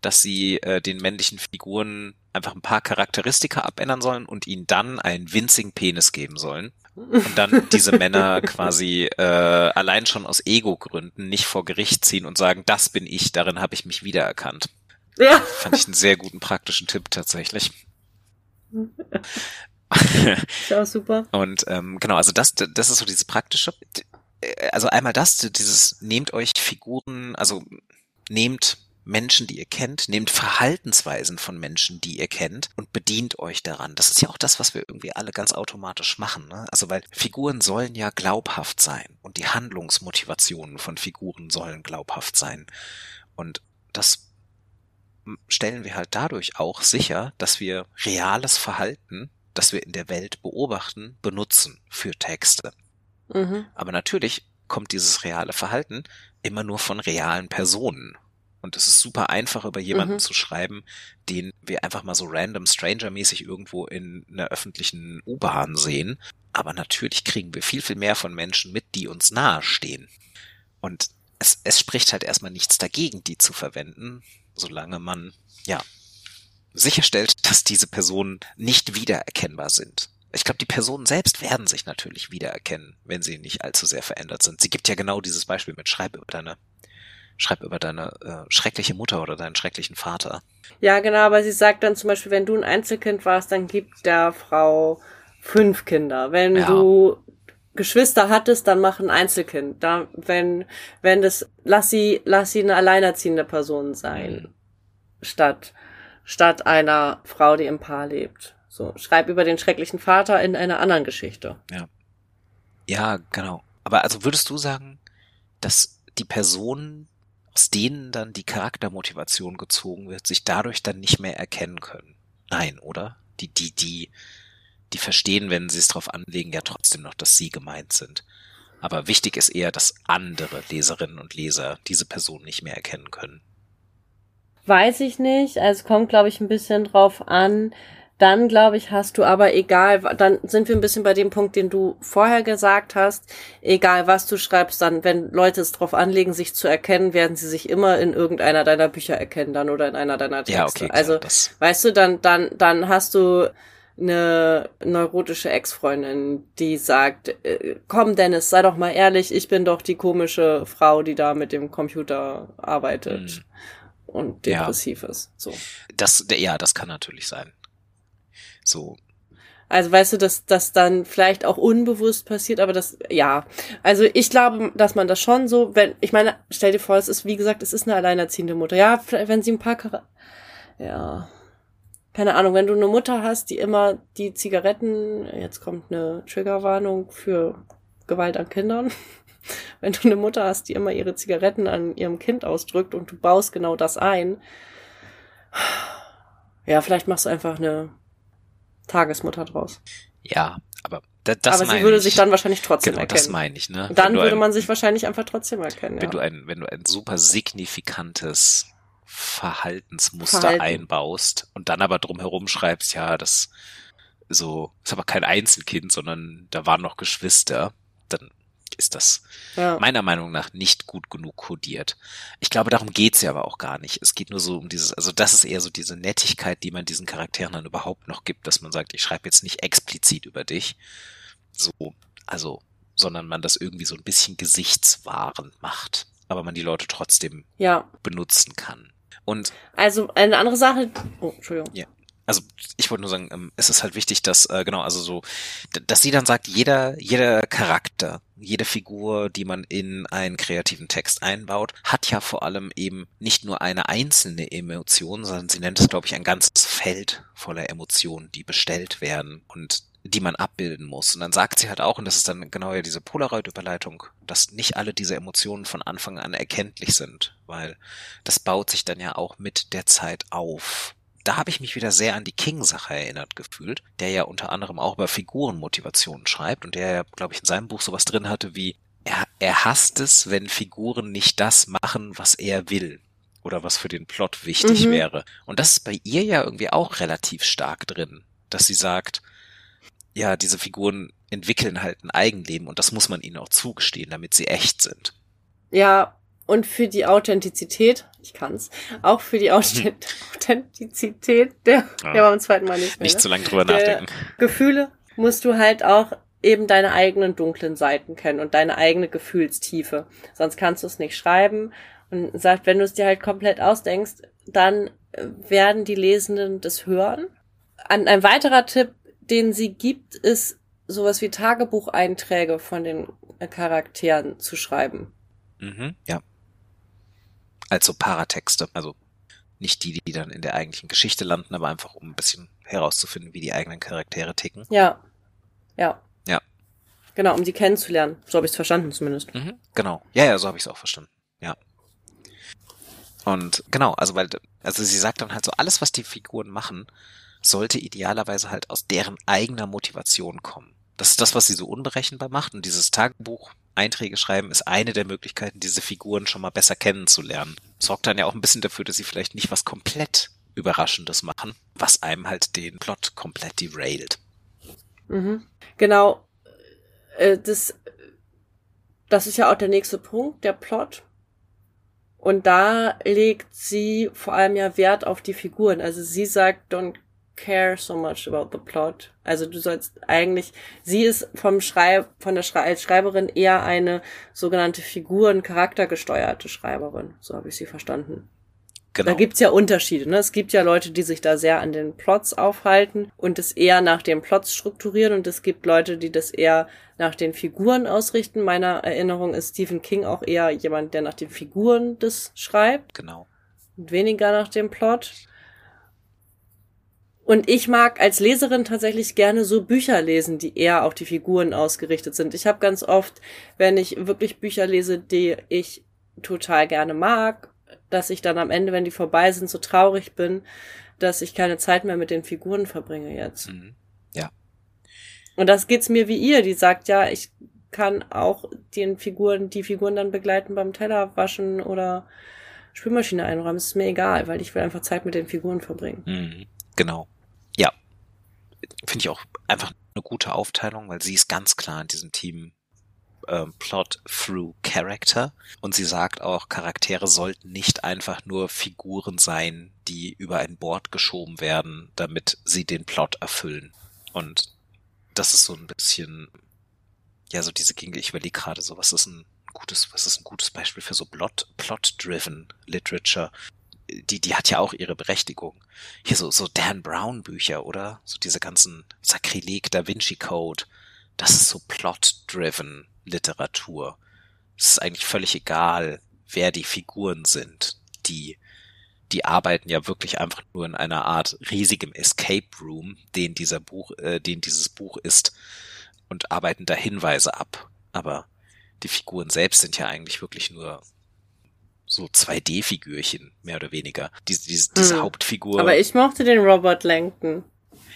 dass sie äh, den männlichen Figuren einfach ein paar Charakteristika abändern sollen und ihnen dann einen winzigen Penis geben sollen. Und dann diese Männer quasi äh, allein schon aus Ego-Gründen nicht vor Gericht ziehen und sagen, das bin ich, darin habe ich mich wiedererkannt. Ja. Fand ich einen sehr guten praktischen Tipp tatsächlich. Ist auch super. Und ähm, genau, also das, das ist so dieses praktische. Also einmal das, dieses nehmt euch Figuren, also nehmt Menschen, die ihr kennt, nehmt Verhaltensweisen von Menschen, die ihr kennt und bedient euch daran. Das ist ja auch das, was wir irgendwie alle ganz automatisch machen. Ne? Also weil Figuren sollen ja glaubhaft sein und die Handlungsmotivationen von Figuren sollen glaubhaft sein. Und das stellen wir halt dadurch auch sicher, dass wir reales Verhalten, das wir in der Welt beobachten, benutzen für Texte. Mhm. Aber natürlich kommt dieses reale Verhalten immer nur von realen Personen. Und es ist super einfach, über jemanden Mhm. zu schreiben, den wir einfach mal so random stranger-mäßig irgendwo in einer öffentlichen U-Bahn sehen. Aber natürlich kriegen wir viel, viel mehr von Menschen mit, die uns nahestehen. Und es, es spricht halt erstmal nichts dagegen, die zu verwenden, solange man, ja, sicherstellt, dass diese Personen nicht wiedererkennbar sind. Ich glaube, die Personen selbst werden sich natürlich wiedererkennen, wenn sie nicht allzu sehr verändert sind. Sie gibt ja genau dieses Beispiel mit Schreib über deine, schreib über deine äh, schreckliche Mutter oder deinen schrecklichen Vater. Ja, genau, aber sie sagt dann zum Beispiel, wenn du ein Einzelkind warst, dann gibt der Frau fünf Kinder. Wenn Ja. du Geschwister hattest, dann mach ein Einzelkind. Da, wenn, wenn das, lass sie, lass sie eine alleinerziehende Person sein. Mhm. Statt, statt einer Frau, die im Paar lebt. So, schreib über den schrecklichen Vater in einer anderen Geschichte. Ja, genau. Aber also würdest du sagen, dass die Personen, aus denen dann die Charaktermotivation gezogen wird, sich dadurch dann nicht mehr erkennen können? Nein, oder? Die, die, die, die verstehen, wenn sie es drauf anlegen, ja trotzdem noch, dass sie gemeint sind. Aber wichtig ist eher, dass andere Leserinnen und Leser diese Person nicht mehr erkennen können. Weiß ich nicht. Also es kommt, glaube ich, ein bisschen drauf an, dann glaube ich, hast du aber egal, dann sind wir ein bisschen bei dem Punkt, den du vorher gesagt hast, egal was du schreibst, dann, wenn Leute es drauf anlegen, sich zu erkennen, werden sie sich immer in irgendeiner deiner Bücher erkennen dann oder in einer deiner Texte. Ja, okay, klar, also, das- weißt du, dann, dann, dann hast du eine neurotische Ex-Freundin, die sagt, äh, komm Dennis, sei doch mal ehrlich, ich bin doch die komische Frau, die da mit dem Computer arbeitet Mhm. Und Ja. depressiv ist. So. Das, ja, das kann natürlich sein. So, Also weißt du, dass das dann vielleicht auch unbewusst passiert, aber das, ja. Also ich glaube, dass man das schon so, wenn, ich meine, stell dir vor, es ist, wie gesagt, es ist eine alleinerziehende Mutter. Ja, wenn sie ein paar, ja, keine Ahnung, wenn du eine Mutter hast, die immer die Zigaretten, jetzt kommt eine Triggerwarnung für Gewalt an Kindern. Wenn du eine Mutter hast, die immer ihre Zigaretten an ihrem Kind ausdrückt und du baust genau das ein, ja, vielleicht machst du einfach eine Tagesmutter draus. ja, aber da, das Aber sie meine würde ich. sich dann wahrscheinlich trotzdem genau, das erkennen. meine ich, ne? Dann würde ein- man sich wahrscheinlich einfach trotzdem erkennen. wenn ja. du ein, wenn du ein super signifikantes Verhaltensmuster Verhalten. einbaust und dann aber drumherum schreibst, ja, das so, ist aber kein Einzelkind, sondern da waren noch Geschwister, dann ist das ja. meiner Meinung nach nicht gut genug kodiert. Ich glaube, darum geht's ja aber auch gar nicht. Es geht nur so um dieses, also das ist eher so diese Nettigkeit, die man diesen Charakteren dann überhaupt noch gibt, dass man sagt, ich schreibe jetzt nicht explizit über dich, so, also, sondern man das irgendwie so ein bisschen gesichtswahrend macht, aber man die Leute trotzdem ja. benutzen kann. Und Also eine andere Sache. Oh, Entschuldigung. also ich wollte nur sagen, ähm, es ist halt wichtig, dass äh, genau, also so, dass sie dann sagt, jeder jeder Charakter, jede Figur, die man in einen kreativen Text einbaut, hat ja vor allem eben nicht nur eine einzelne Emotion, sondern sie nennt es, glaube ich, ein ganzes Feld voller Emotionen, die bestellt werden und die man abbilden muss. Und dann sagt sie halt auch, und das ist dann genau ja diese Polaroid-Überleitung, dass nicht alle diese Emotionen von Anfang an erkenntlich sind, weil das baut sich dann ja auch mit der Zeit auf da habe ich mich wieder sehr an die King-Sache erinnert gefühlt, der ja unter anderem auch über Figurenmotivationen schreibt und der ja, glaube ich, in seinem Buch sowas drin hatte wie, er, er hasst es, wenn Figuren nicht das machen, was er will oder was für den Plot wichtig Mhm. wäre. Und das ist bei ihr ja irgendwie auch relativ stark drin, dass sie sagt, ja, diese Figuren entwickeln halt ein Eigenleben und das muss man ihnen auch zugestehen, damit sie echt sind. Ja, und für die Authentizität, ich kann's, auch für die Authent Authentizität der, Ja. der war beim zweiten Mal nicht mehr, Nicht ne? zu lange drüber Der- nachdenken. Gefühle musst du halt auch eben deine eigenen dunklen Seiten kennen und deine eigene Gefühlstiefe. Sonst kannst du es nicht schreiben. Und sagt, wenn du es dir halt komplett ausdenkst, dann äh, werden die Lesenden das hören. An, ein weiterer Tipp, den sie gibt, ist sowas wie Tagebucheinträge von den äh, Charakteren zu schreiben. Mhm, ja. Also Paratexte, also nicht die, die dann in der eigentlichen Geschichte landen, aber einfach um ein bisschen herauszufinden, wie die eigenen Charaktere ticken. Ja. Ja. Ja. Genau, um sie kennenzulernen. So habe ich es verstanden zumindest. Mhm, genau. Ja, ja, so habe ich es auch verstanden. Ja. Und genau, also weil, also sie sagt dann halt so, alles, was die Figuren machen, sollte idealerweise halt aus deren eigener Motivation kommen. Das ist das, was sie so unberechenbar macht. Und dieses Tagebuch, Einträge schreiben, ist eine der Möglichkeiten, diese Figuren schon mal besser kennenzulernen. Sorgt dann ja auch ein bisschen dafür, dass sie vielleicht nicht was komplett Überraschendes machen, was einem halt den Plot komplett derailt. Mhm. Genau. Äh, das, das ist ja auch der nächste Punkt, der Plot. Und da legt sie vor allem ja Wert auf die Figuren. Also sie sagt, don't care so much about the plot. Also du sollst eigentlich, sie ist vom Schreib, von der Schrei als Schreiberin eher eine sogenannte Figuren-charaktergesteuerte Schreiberin. So habe ich sie verstanden. Genau. Da gibt's ja Unterschiede. Ne? Es gibt ja Leute, die sich da sehr an den Plots aufhalten und es eher nach den Plots strukturieren und es gibt Leute, die das eher nach den Figuren ausrichten. Meiner Erinnerung ist Stephen King auch eher jemand, der nach den Figuren das schreibt genau. und weniger nach dem Plot. Und ich mag als Leserin tatsächlich gerne so Bücher lesen, die eher auf die Figuren ausgerichtet sind. Ich habe ganz oft, wenn ich wirklich Bücher lese, die ich total gerne mag, dass ich dann am Ende, wenn die vorbei sind, so traurig bin, dass ich keine Zeit mehr mit den Figuren verbringe jetzt. Mhm. Und das geht's mir wie ihr, die sagt ja, ich kann auch den Figuren, die Figuren dann begleiten beim Teller waschen oder Spülmaschine einräumen. Es ist mir egal, weil ich will einfach Zeit mit den Figuren verbringen. Mhm. Genau. Finde ich auch einfach eine gute Aufteilung, weil sie ist ganz klar in diesem Team ähm, Plot through Character und sie sagt auch, Charaktere sollten nicht einfach nur Figuren sein, die über ein Board geschoben werden, damit sie den Plot erfüllen. Und das ist so ein bisschen, ja, so diese Gegend, ich überlege gerade so, was ist ein gutes, was ist ein gutes Beispiel für so Plot, Plot-driven Literature? Die, die hat ja auch ihre Berechtigung. Hier so, so Dan Brown Bücher, oder? So diese ganzen Sakrileg Da Vinci Code. Das ist so Plot-driven Literatur. Es ist eigentlich völlig egal, wer die Figuren sind. Die, die arbeiten ja wirklich einfach nur in einer Art riesigem Escape Room, den dieser Buch, äh, den dieses Buch ist, und arbeiten da Hinweise ab. Aber die Figuren selbst sind ja eigentlich wirklich nur so 2D-Figürchen, mehr oder weniger. Diese, diese, diese hm. Hauptfigur. Aber ich mochte den Robert Langton.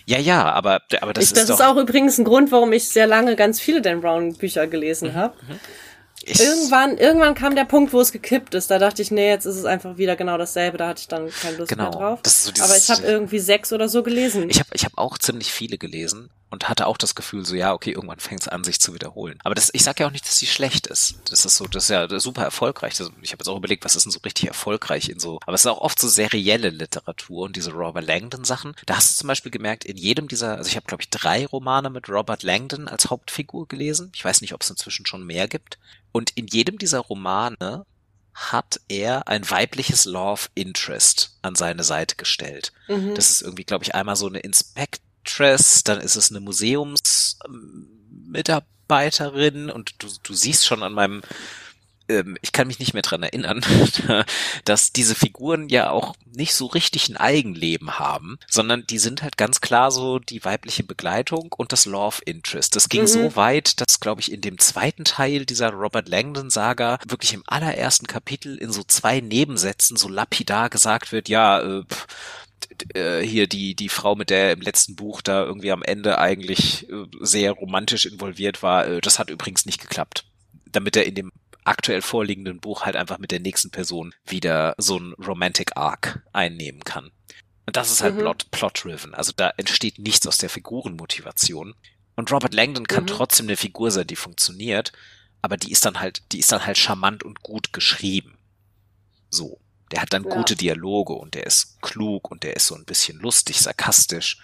Ja, ja, aber, aber das ich, ist. Das ist auch übrigens ein Grund, warum ich sehr lange ganz viele Dan Brown Bücher gelesen mhm, habe. Mhm. Irgendwann, irgendwann kam der Punkt, wo es gekippt ist. Da dachte ich, nee, jetzt ist es einfach wieder genau dasselbe. Da hatte ich dann keine Lust genau, mehr drauf. So Aber ich habe irgendwie sechs oder so gelesen. Ich habe ich hab auch ziemlich viele gelesen und hatte auch das Gefühl, so ja, okay, irgendwann fängt es an, sich zu wiederholen. Aber das, ich sage ja auch nicht, dass sie schlecht ist. Das ist so, das ist ja super erfolgreich. Also ich habe jetzt auch überlegt, was ist denn so richtig erfolgreich in so. Aber es ist auch oft so serielle Literatur und diese Robert Langdon Sachen. Da hast du zum Beispiel gemerkt, in jedem dieser, also ich habe glaube ich drei Romane mit Robert Langdon als Hauptfigur gelesen. Ich weiß nicht, ob es inzwischen schon mehr gibt. Und in jedem dieser Romane hat er ein weibliches Love Interest an seine Seite gestellt. Mhm. Das ist irgendwie, glaube ich, einmal so eine Inspectress, dann ist es eine Museumsmitarbeiterin und du, du siehst schon an meinem ähm, ich kann mich nicht mehr dran erinnern, dass diese Figuren ja auch nicht so richtig ein Eigenleben haben, sondern die sind halt ganz klar so die weibliche Begleitung und das Love Interest. Das ging mhm. so weit, dass, glaube ich, in dem zweiten Teil dieser Robert Langdon Saga wirklich im allerersten Kapitel in so zwei Nebensätzen so lapidar gesagt wird, ja, äh, pff, äh, hier die die Frau, mit der im letzten Buch da irgendwie am Ende eigentlich äh, sehr romantisch involviert war, äh, das hat übrigens nicht geklappt. Damit er in dem aktuell vorliegenden Buch halt einfach mit der nächsten Person wieder so ein Romantic Arc einnehmen kann. Und das ist halt mhm. plot, plot-driven. Also da entsteht nichts aus der Figurenmotivation. Und Robert Langdon kann mhm. trotzdem eine Figur sein, die funktioniert, aber die ist dann halt, die ist dann halt charmant und gut geschrieben. So. Der hat dann ja. gute Dialoge und der ist klug und der ist so ein bisschen lustig, sarkastisch.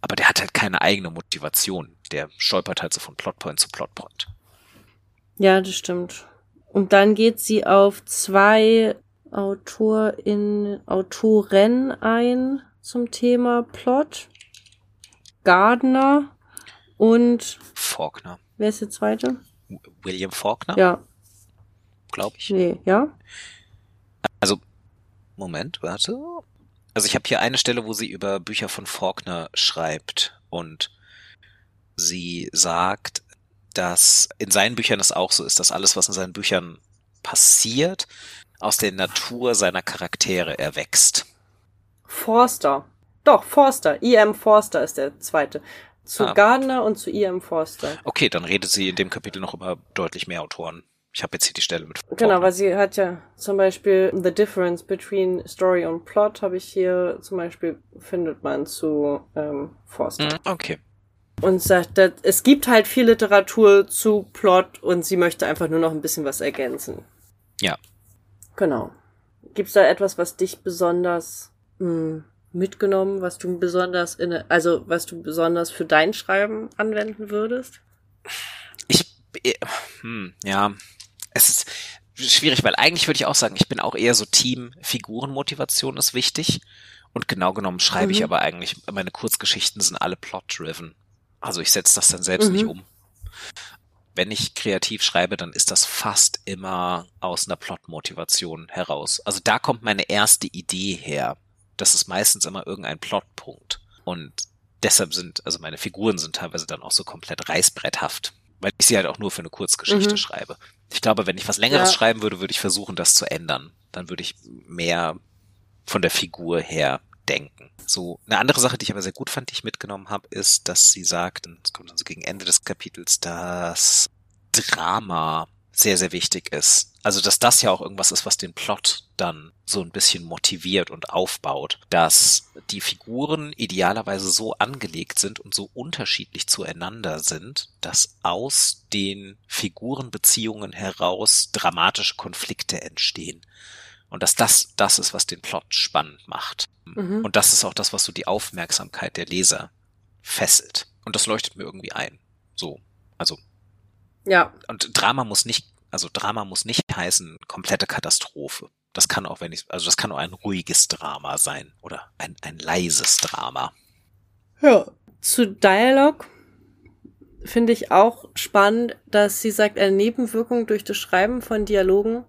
Aber der hat halt keine eigene Motivation. Der stolpert halt so von Plotpoint zu Plotpoint. Ja, das stimmt. Und dann geht sie auf zwei Autorin, Autoren ein zum Thema Plot. Gardner und Faulkner. Wer ist der zweite? William Faulkner? Ja. Glaube ich. Nee, ja. Also, Moment, warte. Also ich habe hier eine Stelle, wo sie über Bücher von Faulkner schreibt und sie sagt, dass in seinen Büchern es auch so ist, dass alles, was in seinen Büchern passiert, aus der Natur seiner Charaktere erwächst. Forster. Doch, Forster. E.M. Forster ist der zweite. Zu ah. Gardner und zu E.M. Forster. Okay, dann redet sie in dem Kapitel noch über deutlich mehr Autoren. Ich habe jetzt hier die Stelle mit. Genau, weil sie hat ja zum Beispiel The Difference Between Story und Plot habe ich hier zum Beispiel findet man zu ähm, Forster. Hm, okay und sagt, es gibt halt viel Literatur zu Plot und sie möchte einfach nur noch ein bisschen was ergänzen. Ja. Genau. Gibt's da etwas, was dich besonders mh, hm, mitgenommen, was du besonders in, also was du besonders für dein Schreiben anwenden würdest? Ich, äh, hm, ja, es ist schwierig, weil eigentlich würde ich auch sagen, ich bin auch eher so Team Figurenmotivation ist wichtig. Und genau genommen schreibe mhm. ich aber eigentlich, meine Kurzgeschichten sind alle plot-driven. Also ich setze das dann selbst mhm. nicht um. Wenn ich kreativ schreibe, dann ist das fast immer aus einer Plotmotivation heraus. Also da kommt meine erste Idee her. Das ist meistens immer irgendein Plotpunkt. Und deshalb sind, also meine Figuren sind teilweise dann auch so komplett reißbretthaft, weil ich sie halt auch nur für eine Kurzgeschichte mhm. schreibe. Ich glaube, wenn ich was längeres ja. schreiben würde, würde ich versuchen, das zu ändern. Dann würde ich mehr von der Figur her denken. So, eine andere Sache, die ich aber sehr gut fand, die ich mitgenommen habe, ist, dass sie sagt, das kommt dann so gegen Ende des Kapitels, dass Drama sehr, sehr wichtig ist. Also, dass das ja auch irgendwas ist, was den Plot dann so ein bisschen motiviert und aufbaut, dass die Figuren idealerweise so angelegt sind und so unterschiedlich zueinander sind, dass aus den Figurenbeziehungen heraus dramatische Konflikte entstehen. Und dass das das ist, was den Plot spannend macht. Mhm. Und das ist auch das, was so die Aufmerksamkeit der Leser fesselt. Und das leuchtet mir irgendwie ein. So. Also. Ja. Und Drama muss nicht, also Drama muss nicht heißen komplette Katastrophe. Das kann auch, wenn ich, also das kann auch ein ruhiges Drama sein oder ein, ein leises Drama. Ja. Zu Dialog finde ich auch spannend, dass sie sagt, eine Nebenwirkung durch das Schreiben von Dialogen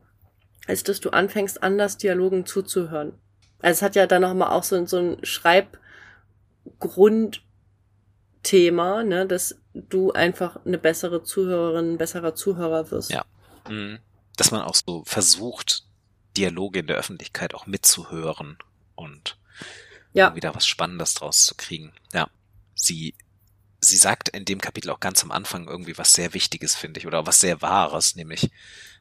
ist, dass du anfängst, anders Dialogen zuzuhören. Also es hat ja dann nochmal auch so, so ein Schreibgrundthema, ne, dass du einfach eine bessere Zuhörerin, ein besserer Zuhörer wirst. Ja. Mhm. Dass man auch so versucht, Dialoge in der Öffentlichkeit auch mitzuhören und ja. wieder was Spannendes draus zu kriegen. Ja. Sie, sie sagt in dem Kapitel auch ganz am Anfang irgendwie was sehr Wichtiges, finde ich, oder was sehr Wahres, nämlich,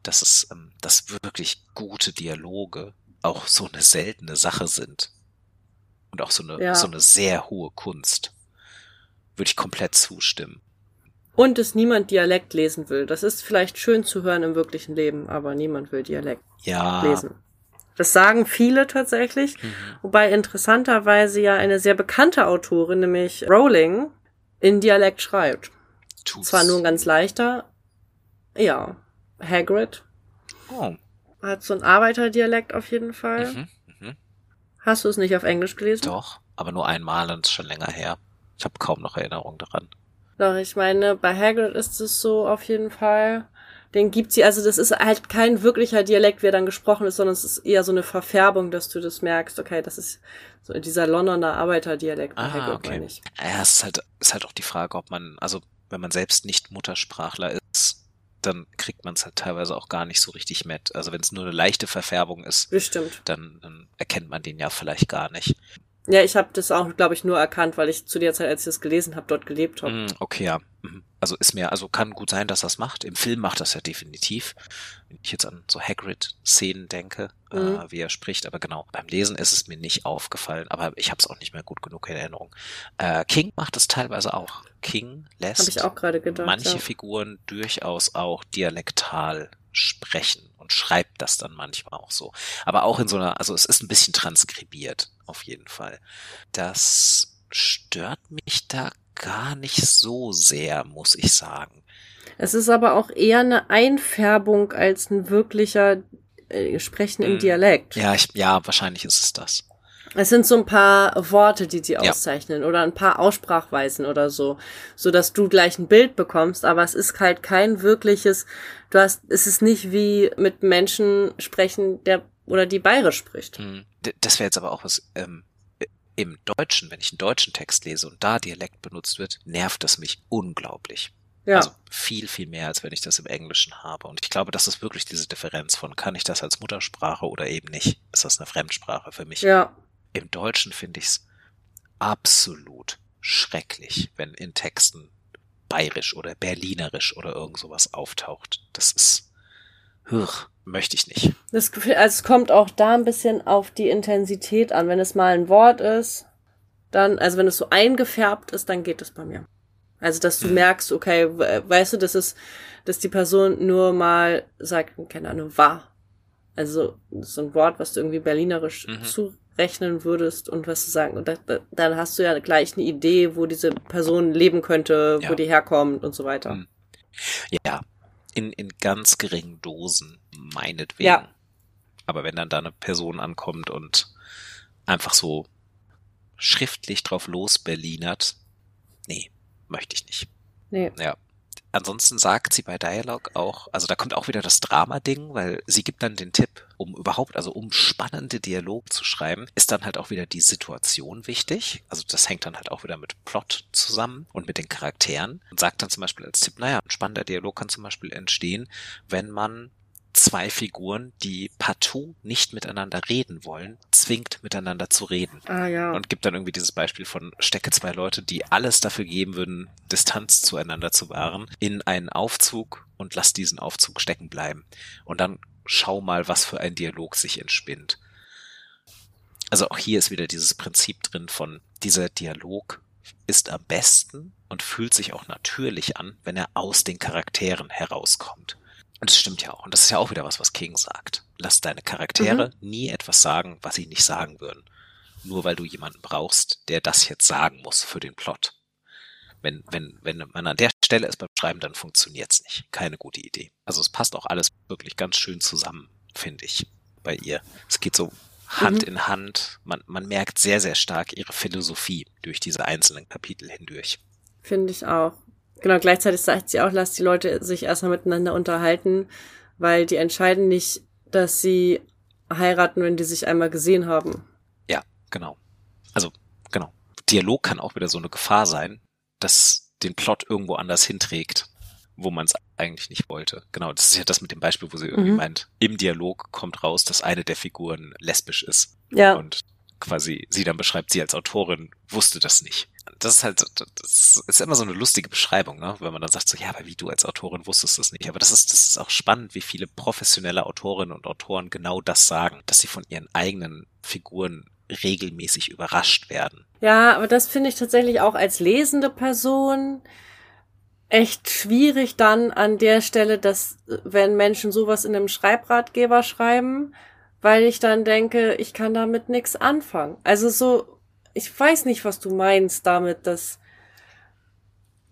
dass es, ähm, dass wirklich gute Dialoge auch so eine seltene Sache sind. Und auch so eine, ja. so eine sehr hohe Kunst. Würde ich komplett zustimmen. Und dass niemand Dialekt lesen will. Das ist vielleicht schön zu hören im wirklichen Leben, aber niemand will Dialekt ja. lesen. Das sagen viele tatsächlich. Mhm. Wobei interessanterweise ja eine sehr bekannte Autorin, nämlich Rowling, in Dialekt schreibt. Tut's. Zwar nur ein ganz leichter, ja, Hagrid. Oh. Hat so ein Arbeiterdialekt auf jeden Fall. Mhm, mh. Hast du es nicht auf Englisch gelesen? Doch, aber nur einmal und ist schon länger her. Ich habe kaum noch Erinnerung daran. Doch, ich meine, bei Hagrid ist es so auf jeden Fall. Den gibt sie, also das ist halt kein wirklicher Dialekt, wie er dann gesprochen ist, sondern es ist eher so eine Verfärbung, dass du das merkst, okay, das ist so dieser Londoner Arbeiterdialekt bei ah, Hagrid, okay. meine ich. Ja, es ist halt, ist halt auch die Frage, ob man, also wenn man selbst nicht Muttersprachler ist, dann kriegt man es halt teilweise auch gar nicht so richtig mit. Also wenn es nur eine leichte Verfärbung ist, Bestimmt. Dann, dann erkennt man den ja vielleicht gar nicht. Ja, ich habe das auch, glaube ich, nur erkannt, weil ich zu der Zeit, als ich das gelesen habe, dort gelebt habe. Mm, okay, ja. Mhm. Also ist mir, also kann gut sein, dass das macht. Im Film macht das ja definitiv. Wenn ich jetzt an so Hagrid-Szenen denke, äh, mhm. äh, wie er spricht, aber genau, beim Lesen ist es mir nicht aufgefallen, aber ich habe es auch nicht mehr gut genug in Erinnerung. Äh, King macht es teilweise auch. King lässt gedacht, manche ja. Figuren durchaus auch dialektal sprechen und schreibt das dann manchmal auch so. Aber auch in so einer, also es ist ein bisschen transkribiert, auf jeden Fall. Das stört mich da gar nicht so sehr, muss ich sagen. Es ist aber auch eher eine Einfärbung als ein wirklicher äh, Sprechen im hm. Dialekt. Ja, ich, ja, wahrscheinlich ist es das. Es sind so ein paar Worte, die sie auszeichnen ja. oder ein paar Aussprachweisen oder so, so dass du gleich ein Bild bekommst, aber es ist halt kein wirkliches, du hast, es ist nicht wie mit Menschen sprechen, der oder die bayerisch spricht. Hm. Das wäre jetzt aber auch was, ähm, im Deutschen, wenn ich einen deutschen Text lese und da Dialekt benutzt wird, nervt das mich unglaublich. Ja. Also viel, viel mehr, als wenn ich das im Englischen habe. Und ich glaube, das ist wirklich diese Differenz von, kann ich das als Muttersprache oder eben nicht? Ist das eine Fremdsprache für mich? Ja. Im Deutschen finde ich es absolut schrecklich, wenn in Texten bayerisch oder berlinerisch oder irgend sowas auftaucht. Das ist, hör, möchte ich nicht. Das Gefühl, also es kommt auch da ein bisschen auf die Intensität an. Wenn es mal ein Wort ist, dann, also wenn es so eingefärbt ist, dann geht es bei mir. Also, dass du hm. merkst, okay, weißt du, dass es, dass die Person nur mal sagt, keine Ahnung, war. Also, so ein Wort, was du irgendwie berlinerisch mhm. zu rechnen würdest und was du sagen. Und da, dann hast du ja gleich eine Idee, wo diese Person leben könnte, ja. wo die herkommt und so weiter. Hm. Ja, in, in ganz geringen Dosen, meinetwegen. Ja. Aber wenn dann da eine Person ankommt und einfach so schriftlich drauf los Berlinert, nee, möchte ich nicht. Nee. Ja ansonsten sagt sie bei Dialog auch, also da kommt auch wieder das Drama-Ding, weil sie gibt dann den Tipp, um überhaupt, also um spannende Dialog zu schreiben, ist dann halt auch wieder die Situation wichtig. Also das hängt dann halt auch wieder mit Plot zusammen und mit den Charakteren und sagt dann zum Beispiel als Tipp, naja, ein spannender Dialog kann zum Beispiel entstehen, wenn man zwei Figuren, die partout nicht miteinander reden wollen, zwingt miteinander zu reden. Ah, ja. Und gibt dann irgendwie dieses Beispiel von stecke zwei Leute, die alles dafür geben würden, Distanz zueinander zu wahren, in einen Aufzug und lass diesen Aufzug stecken bleiben. Und dann schau mal, was für ein Dialog sich entspinnt. Also auch hier ist wieder dieses Prinzip drin von dieser Dialog ist am besten und fühlt sich auch natürlich an, wenn er aus den Charakteren herauskommt. Und das stimmt ja auch. Und das ist ja auch wieder was, was King sagt. Lass deine Charaktere mhm. nie etwas sagen, was sie nicht sagen würden. Nur weil du jemanden brauchst, der das jetzt sagen muss für den Plot. Wenn, wenn, wenn man an der Stelle ist beim Schreiben, dann funktioniert's nicht. Keine gute Idee. Also es passt auch alles wirklich ganz schön zusammen, finde ich, bei ihr. Es geht so Hand mhm. in Hand. Man, man merkt sehr, sehr stark ihre Philosophie durch diese einzelnen Kapitel hindurch. Finde ich auch. Genau, gleichzeitig sagt sie auch, lass die Leute sich erstmal miteinander unterhalten, weil die entscheiden nicht, dass sie heiraten, wenn die sich einmal gesehen haben. Ja, genau. Also, genau. Dialog kann auch wieder so eine Gefahr sein, dass den Plot irgendwo anders hinträgt, wo man es eigentlich nicht wollte. Genau, das ist ja das mit dem Beispiel, wo sie irgendwie mhm. meint, im Dialog kommt raus, dass eine der Figuren lesbisch ist. Ja. Und quasi sie dann beschreibt, sie als Autorin wusste das nicht. Das ist halt, das ist immer so eine lustige Beschreibung, ne? wenn man dann sagt so, ja, aber wie du als Autorin wusstest das nicht. Aber das ist, das ist auch spannend, wie viele professionelle Autorinnen und Autoren genau das sagen, dass sie von ihren eigenen Figuren regelmäßig überrascht werden. Ja, aber das finde ich tatsächlich auch als lesende Person echt schwierig dann an der Stelle, dass wenn Menschen sowas in einem Schreibratgeber schreiben, weil ich dann denke, ich kann damit nichts anfangen. Also so, ich weiß nicht, was du meinst damit, dass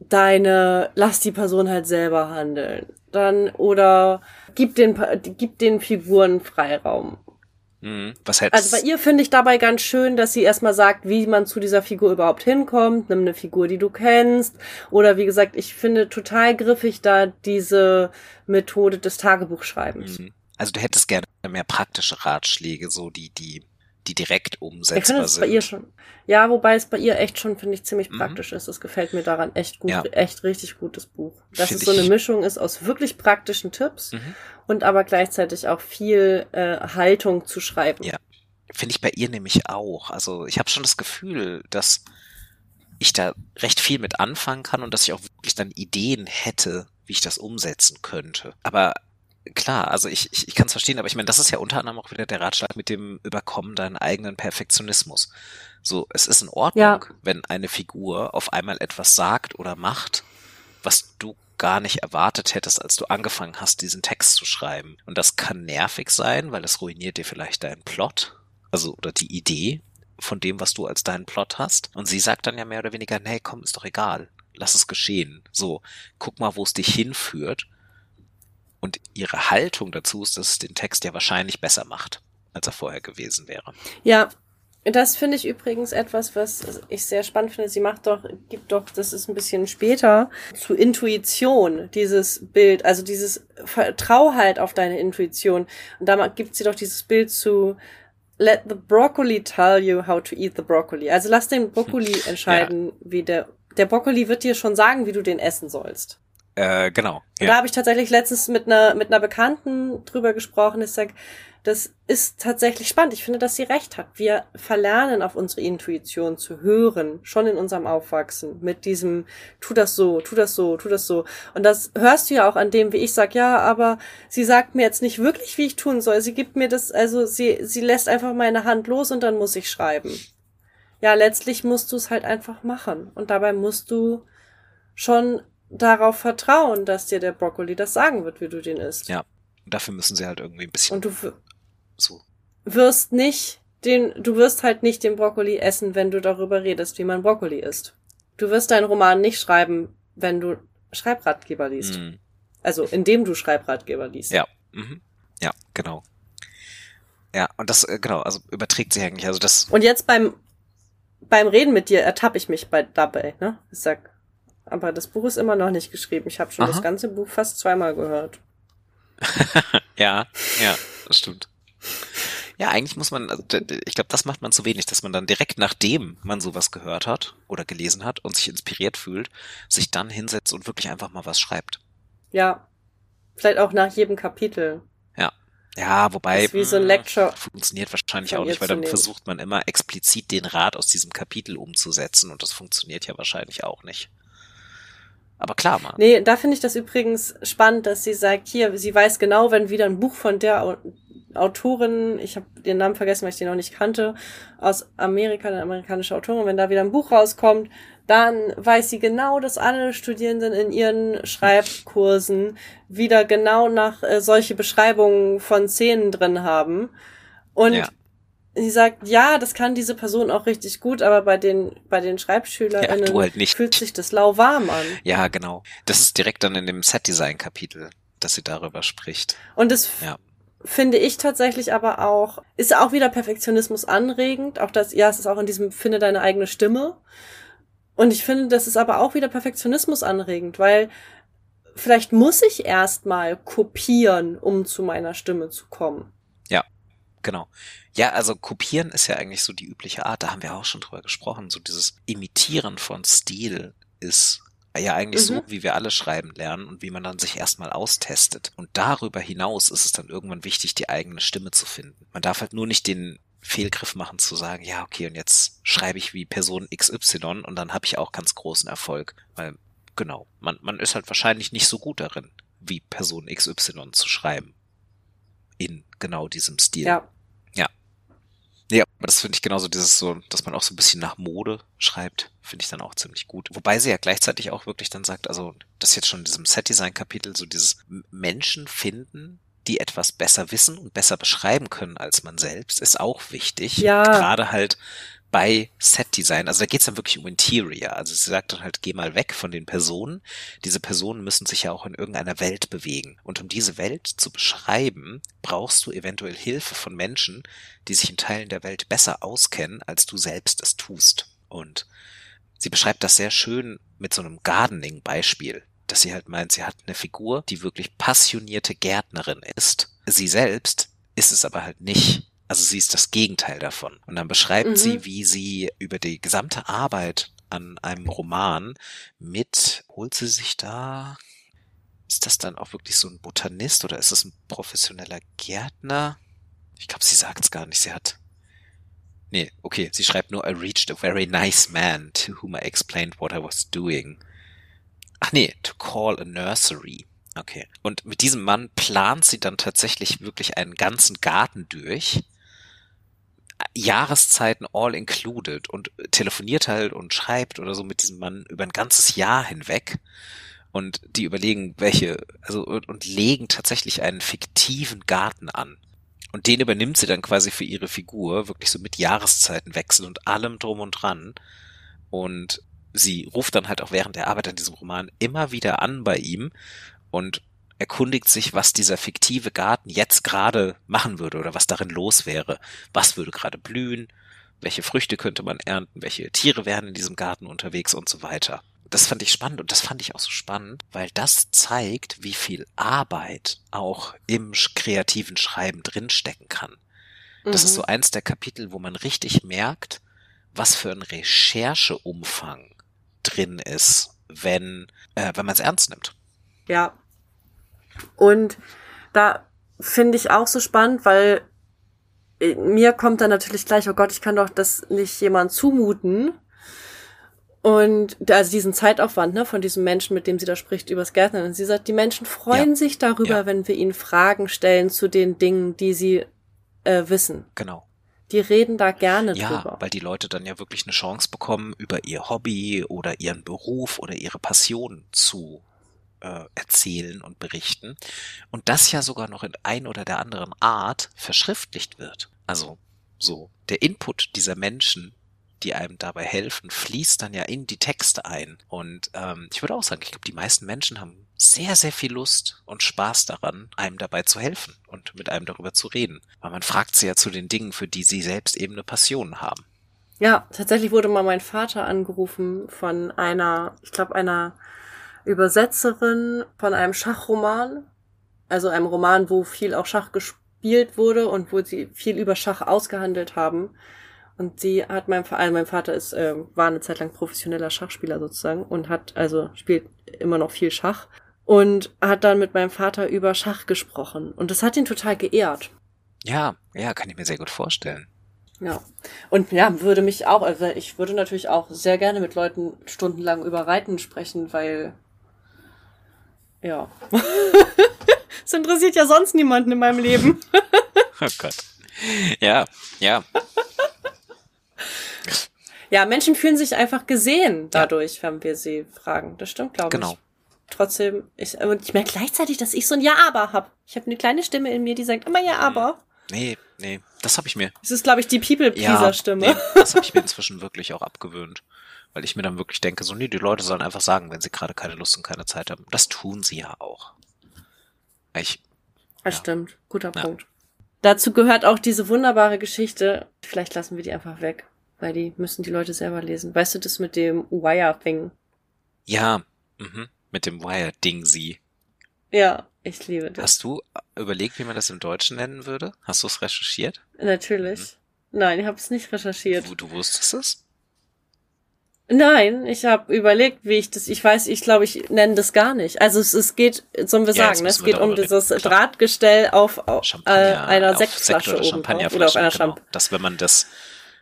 deine, lass die Person halt selber handeln. Dann, oder gib den, gib den Figuren Freiraum. Mhm. Was hältst Also bei ihr finde ich dabei ganz schön, dass sie erstmal sagt, wie man zu dieser Figur überhaupt hinkommt. Nimm eine Figur, die du kennst. Oder wie gesagt, ich finde total griffig da diese Methode des Tagebuchschreibens. Mhm. Also du hättest gerne mehr praktische Ratschläge, so die, die die direkt umsetzbar ich sind. Bei ihr schon. Ja, wobei es bei ihr echt schon, finde ich, ziemlich mhm. praktisch ist. Das gefällt mir daran echt gut, ja. echt richtig gutes Buch. Dass find es so eine Mischung ist aus wirklich praktischen Tipps mhm. und aber gleichzeitig auch viel äh, Haltung zu schreiben. Ja, finde ich bei ihr nämlich auch. Also ich habe schon das Gefühl, dass ich da recht viel mit anfangen kann und dass ich auch wirklich dann Ideen hätte, wie ich das umsetzen könnte. Aber klar, also ich, ich, ich kann es verstehen, aber ich meine, das ist ja unter anderem auch wieder der Ratschlag mit dem Überkommen deinen eigenen Perfektionismus. So, es ist in Ordnung, ja. wenn eine Figur auf einmal etwas sagt oder macht, was du gar nicht erwartet hättest, als du angefangen hast, diesen Text zu schreiben. Und das kann nervig sein, weil es ruiniert dir vielleicht deinen Plot, also oder die Idee von dem, was du als deinen Plot hast. Und sie sagt dann ja mehr oder weniger, nee, komm, ist doch egal. Lass es geschehen. So, guck mal, wo es dich hinführt und ihre Haltung dazu ist, dass es den Text ja wahrscheinlich besser macht, als er vorher gewesen wäre. Ja, das finde ich übrigens etwas, was ich sehr spannend finde. Sie macht doch, gibt doch, das ist ein bisschen später, zu Intuition, dieses Bild, also dieses Vertrau halt auf deine Intuition. Und da gibt sie doch dieses Bild zu Let the broccoli tell you how to eat the broccoli. Also lass den Brokkoli entscheiden, ja. wie der, der Brokkoli wird dir schon sagen, wie du den essen sollst. Äh, genau. Ja. Da habe ich tatsächlich letztens mit einer mit einer Bekannten drüber gesprochen. Ich sag, das ist tatsächlich spannend. Ich finde, dass sie recht hat. Wir verlernen auf unsere Intuition zu hören, schon in unserem Aufwachsen, mit diesem, tu das so, tu das so, tu das so. Und das hörst du ja auch an dem, wie ich sag, ja, aber sie sagt mir jetzt nicht wirklich, wie ich tun soll. Sie gibt mir das, also sie, sie lässt einfach meine Hand los und dann muss ich schreiben. Ja, letztlich musst du es halt einfach machen. Und dabei musst du schon darauf vertrauen, dass dir der Brokkoli das sagen wird, wie du den isst. Ja, dafür müssen sie halt irgendwie ein bisschen. Und du so. wirst nicht den, du wirst halt nicht den Brokkoli essen, wenn du darüber redest, wie man Brokkoli isst. Du wirst deinen Roman nicht schreiben, wenn du Schreibratgeber liest. Mhm. Also, indem du Schreibratgeber liest. Ja. Mhm. Ja, genau. Ja, und das, äh, genau, also überträgt sich eigentlich, also das. Und jetzt beim, beim Reden mit dir ertappe ich mich bei dabei, ne? Ich sag, aber das Buch ist immer noch nicht geschrieben. Ich habe schon Aha. das ganze Buch fast zweimal gehört. ja, ja, das stimmt. Ja, eigentlich muss man, also, ich glaube, das macht man zu wenig, dass man dann direkt nachdem man sowas gehört hat oder gelesen hat und sich inspiriert fühlt, sich dann hinsetzt und wirklich einfach mal was schreibt. Ja, vielleicht auch nach jedem Kapitel. Ja, ja, wobei wie so ein Lecture funktioniert wahrscheinlich auch nicht, weil dann versucht man immer explizit den Rat aus diesem Kapitel umzusetzen und das funktioniert ja wahrscheinlich auch nicht. Aber klar, mal. Nee, da finde ich das übrigens spannend, dass sie sagt, hier, sie weiß genau, wenn wieder ein Buch von der Autorin, ich habe den Namen vergessen, weil ich den noch nicht kannte, aus Amerika, eine amerikanische Autorin, wenn da wieder ein Buch rauskommt, dann weiß sie genau, dass alle Studierenden in ihren Schreibkursen wieder genau nach äh, solche Beschreibungen von Szenen drin haben. Und ja. Sie sagt, ja, das kann diese Person auch richtig gut, aber bei den, bei den SchreibschülerInnen ja, halt fühlt sich das lauwarm an. Ja, genau. Das ist direkt dann in dem Set-Design-Kapitel, dass sie darüber spricht. Und das ja finde ich tatsächlich aber auch, ist auch wieder Perfektionismus anregend. Auch das, ja, es ist auch in diesem Finde deine eigene Stimme. Und ich finde, das ist aber auch wieder Perfektionismus anregend, weil vielleicht muss ich erstmal kopieren, um zu meiner Stimme zu kommen. Genau. Ja, also kopieren ist ja eigentlich so die übliche Art, da haben wir auch schon drüber gesprochen. So dieses Imitieren von Stil ist ja eigentlich mhm. so, wie wir alle schreiben lernen und wie man dann sich erstmal austestet. Und darüber hinaus ist es dann irgendwann wichtig, die eigene Stimme zu finden. Man darf halt nur nicht den Fehlgriff machen zu sagen, ja, okay, und jetzt schreibe ich wie Person XY und dann habe ich auch ganz großen Erfolg. Weil, genau, man, man ist halt wahrscheinlich nicht so gut darin, wie Person XY zu schreiben. In genau diesem Stil. Ja. Ja. Aber das finde ich genauso dieses so, dass man auch so ein bisschen nach Mode schreibt, finde ich dann auch ziemlich gut. Wobei sie ja gleichzeitig auch wirklich dann sagt, also das jetzt schon in diesem Set-Design-Kapitel, so dieses Menschen finden, die etwas besser wissen und besser beschreiben können als man selbst, ist auch wichtig. Ja. Gerade halt bei Set-Design, also da geht's dann wirklich um Interior. Also sie sagt dann halt, geh mal weg von den Personen. Diese Personen müssen sich ja auch in irgendeiner Welt bewegen. Und um diese Welt zu beschreiben, brauchst du eventuell Hilfe von Menschen, die sich in Teilen der Welt besser auskennen, als du selbst es tust. Und sie beschreibt das sehr schön mit so einem Gardening-Beispiel dass sie halt meint, sie hat eine Figur, die wirklich passionierte Gärtnerin ist. Sie selbst ist es aber halt nicht. Also sie ist das Gegenteil davon. Und dann beschreibt mhm. sie, wie sie über die gesamte Arbeit an einem Roman mit, holt sie sich da, ist das dann auch wirklich so ein Botanist oder ist das ein professioneller Gärtner? Ich glaube, sie sagt es gar nicht. Sie hat Nee, okay, sie schreibt nur, I reached a very nice man to whom I explained what I was doing. Ach nee, to call a nursery. Okay. Und mit diesem Mann plant sie dann tatsächlich wirklich einen ganzen Garten durch. Jahreszeiten all included und telefoniert halt und schreibt oder so mit diesem Mann über ein ganzes Jahr hinweg. Und die überlegen, welche, also, und, und legen tatsächlich einen fiktiven Garten an. Und den übernimmt sie dann quasi für ihre Figur, wirklich so mit Jahreszeitenwechsel und allem drum und dran. Und sie ruft dann halt auch während der Arbeit an diesem Roman immer wieder an bei ihm und erkundigt sich, was dieser fiktive Garten jetzt gerade machen würde oder was darin los wäre. Was würde gerade blühen? Welche Früchte könnte man ernten? Welche Tiere wären in diesem Garten unterwegs und so weiter. Das fand ich spannend und das fand ich auch so spannend, weil das zeigt, wie viel Arbeit auch im kreativen Schreiben drinstecken kann. Das mhm. ist so eins der Kapitel, wo man richtig merkt, was für ein Rechercheumfang drin ist, wenn, äh, wenn man es ernst nimmt. Ja. Und da finde ich auch so spannend, weil äh, mir kommt dann natürlich gleich, oh Gott, ich kann doch das nicht jemand zumuten. Und also diesen Zeitaufwand ne, von diesem Menschen, mit dem sie da spricht, übers Gärtnern. Und sie sagt, die Menschen freuen ja. sich darüber, ja. wenn wir ihnen Fragen stellen zu den Dingen, die sie äh, wissen. Genau die reden da gerne ja, drüber. weil die Leute dann ja wirklich eine Chance bekommen, über ihr Hobby oder ihren Beruf oder ihre Passion zu äh, erzählen und berichten. Und das ja sogar noch in ein oder der anderen Art verschriftlicht wird. Also so, der Input dieser Menschen die einem dabei helfen, fließt dann ja in die Texte ein. Und ähm, ich würde auch sagen, ich glaube, die meisten Menschen haben sehr, sehr viel Lust und Spaß daran, einem dabei zu helfen und mit einem darüber zu reden. Weil man fragt sie ja zu den Dingen, für die sie selbst eben eine Passion haben. Ja, tatsächlich wurde mal mein Vater angerufen von einer, ich glaube, einer Übersetzerin von einem Schachroman. Also einem Roman, wo viel auch Schach gespielt wurde und wo sie viel über Schach ausgehandelt haben. Und sie hat mein, also mein Vater ist, äh, war eine Zeit lang professioneller Schachspieler sozusagen und hat, also spielt immer noch viel Schach und hat dann mit meinem Vater über Schach gesprochen. Und das hat ihn total geehrt. Ja, ja, kann ich mir sehr gut vorstellen. Ja. Und ja, würde mich auch, also ich würde natürlich auch sehr gerne mit Leuten stundenlang über Reiten sprechen, weil Ja. Das interessiert ja sonst niemanden in meinem Leben. Oh Gott. Ja, ja. Ja, Menschen fühlen sich einfach gesehen dadurch, wenn wir sie fragen. Das stimmt, glaube Genau. ich. Trotzdem, ich, und ich merke gleichzeitig, dass ich so ein Ja-Aber habe. Ich habe eine kleine Stimme in mir, die sagt immer Ja-Aber. Nee, nee, das habe ich mir. Das ist, glaube ich, die People-Pleaser-Stimme. nee, das habe ich mir inzwischen wirklich auch abgewöhnt. Weil ich mir dann wirklich denke, so, nee, die Leute sollen einfach sagen, wenn sie gerade keine Lust und keine Zeit haben. Das tun sie ja auch. Ich, Das Ja. stimmt. Guter Ja. Punkt. Dazu gehört auch diese wunderbare Geschichte. Vielleicht lassen wir die einfach weg, weil die müssen die Leute selber lesen. Weißt du, das mit dem Wire-Thing? ja, mhm, mit dem Wire-Ding sie. Ja, ich liebe das. Hast du überlegt, wie man das im Deutschen nennen würde? Hast du es recherchiert? Natürlich. Nein, ich habe es nicht recherchiert. Du, du wusstest es? Nein, ich habe überlegt, wie ich das. Ich weiß, ich glaube, ich nenne das gar nicht. Also es, es geht, sollen wir Ja, sagen, ne, es geht um dieses. Klar. Drahtgestell auf, auf äh, einer auf Sektflasche Sekt- oder oben Champagnerflasche, oder auf einer genau. Champ. Dass wenn man das,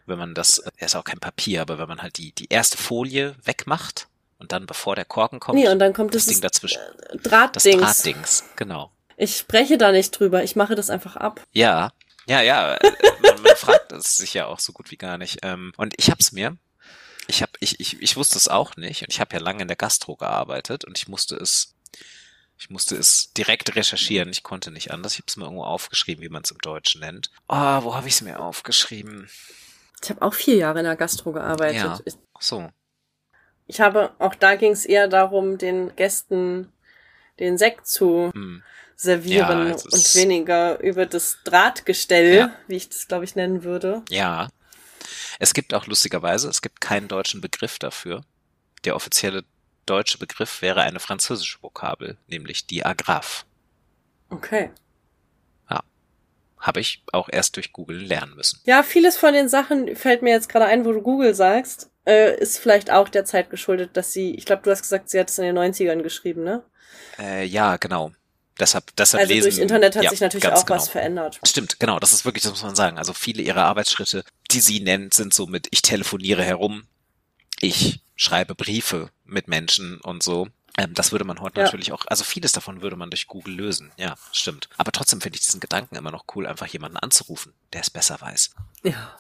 wenn man das, er ist auch kein Papier, aber wenn man halt die, die erste Folie wegmacht und dann bevor der Korken kommt, Nee, und dann kommt das das, Ding dazwischen. äh, Das Drahtdings. Drahtdings, genau. Ich spreche da nicht drüber, ich mache das einfach ab. Ja, ja, ja. äh, Man, man fragt es sich ja auch so gut wie gar nicht. Ähm, Und ich hab's mir. Ich hab, ich, ich, ich wusste es auch nicht. Und ich habe ja lange in der Gastro gearbeitet und ich musste es, ich musste es direkt recherchieren. Ich konnte nicht anders. Ich habe es mir irgendwo aufgeschrieben, wie man es im Deutschen nennt. Oh, wo habe ich es mir aufgeschrieben? Ich habe auch vier Jahre in der Gastro gearbeitet. Ja. Ach so. ich habe, auch da ging es eher darum, den Gästen den Sekt zu Hm. servieren Ja, und weniger über das Drahtgestell, Ja. wie ich das, glaube ich, nennen würde. Ja. Es gibt auch lustigerweise, es gibt keinen deutschen Begriff dafür. Der offizielle deutsche Begriff wäre eine französische Vokabel, nämlich die Agraphe. Okay. Habe ich auch erst durch Google lernen müssen. Ja, vieles von den Sachen fällt mir jetzt gerade ein, wo du Google sagst, äh, ist vielleicht auch der Zeit geschuldet, dass sie, ich glaube, du hast gesagt, sie hat es in den 90ern geschrieben, ne? Äh, ja, genau. Deshalb, deshalb Also lesen. durch Internet hat ja, sich natürlich auch was genau. verändert. Stimmt, genau, das ist wirklich, das muss man sagen. Also viele ihrer Arbeitsschritte, die sie nennt, sind so mit, ich telefoniere herum, ich schreibe Briefe mit Menschen und so. Ähm, das würde man heute Ja. natürlich auch, also vieles davon würde man durch Google lösen. Ja, stimmt. Aber trotzdem finde ich diesen Gedanken immer noch cool, einfach jemanden anzurufen, der es besser weiß. Ja.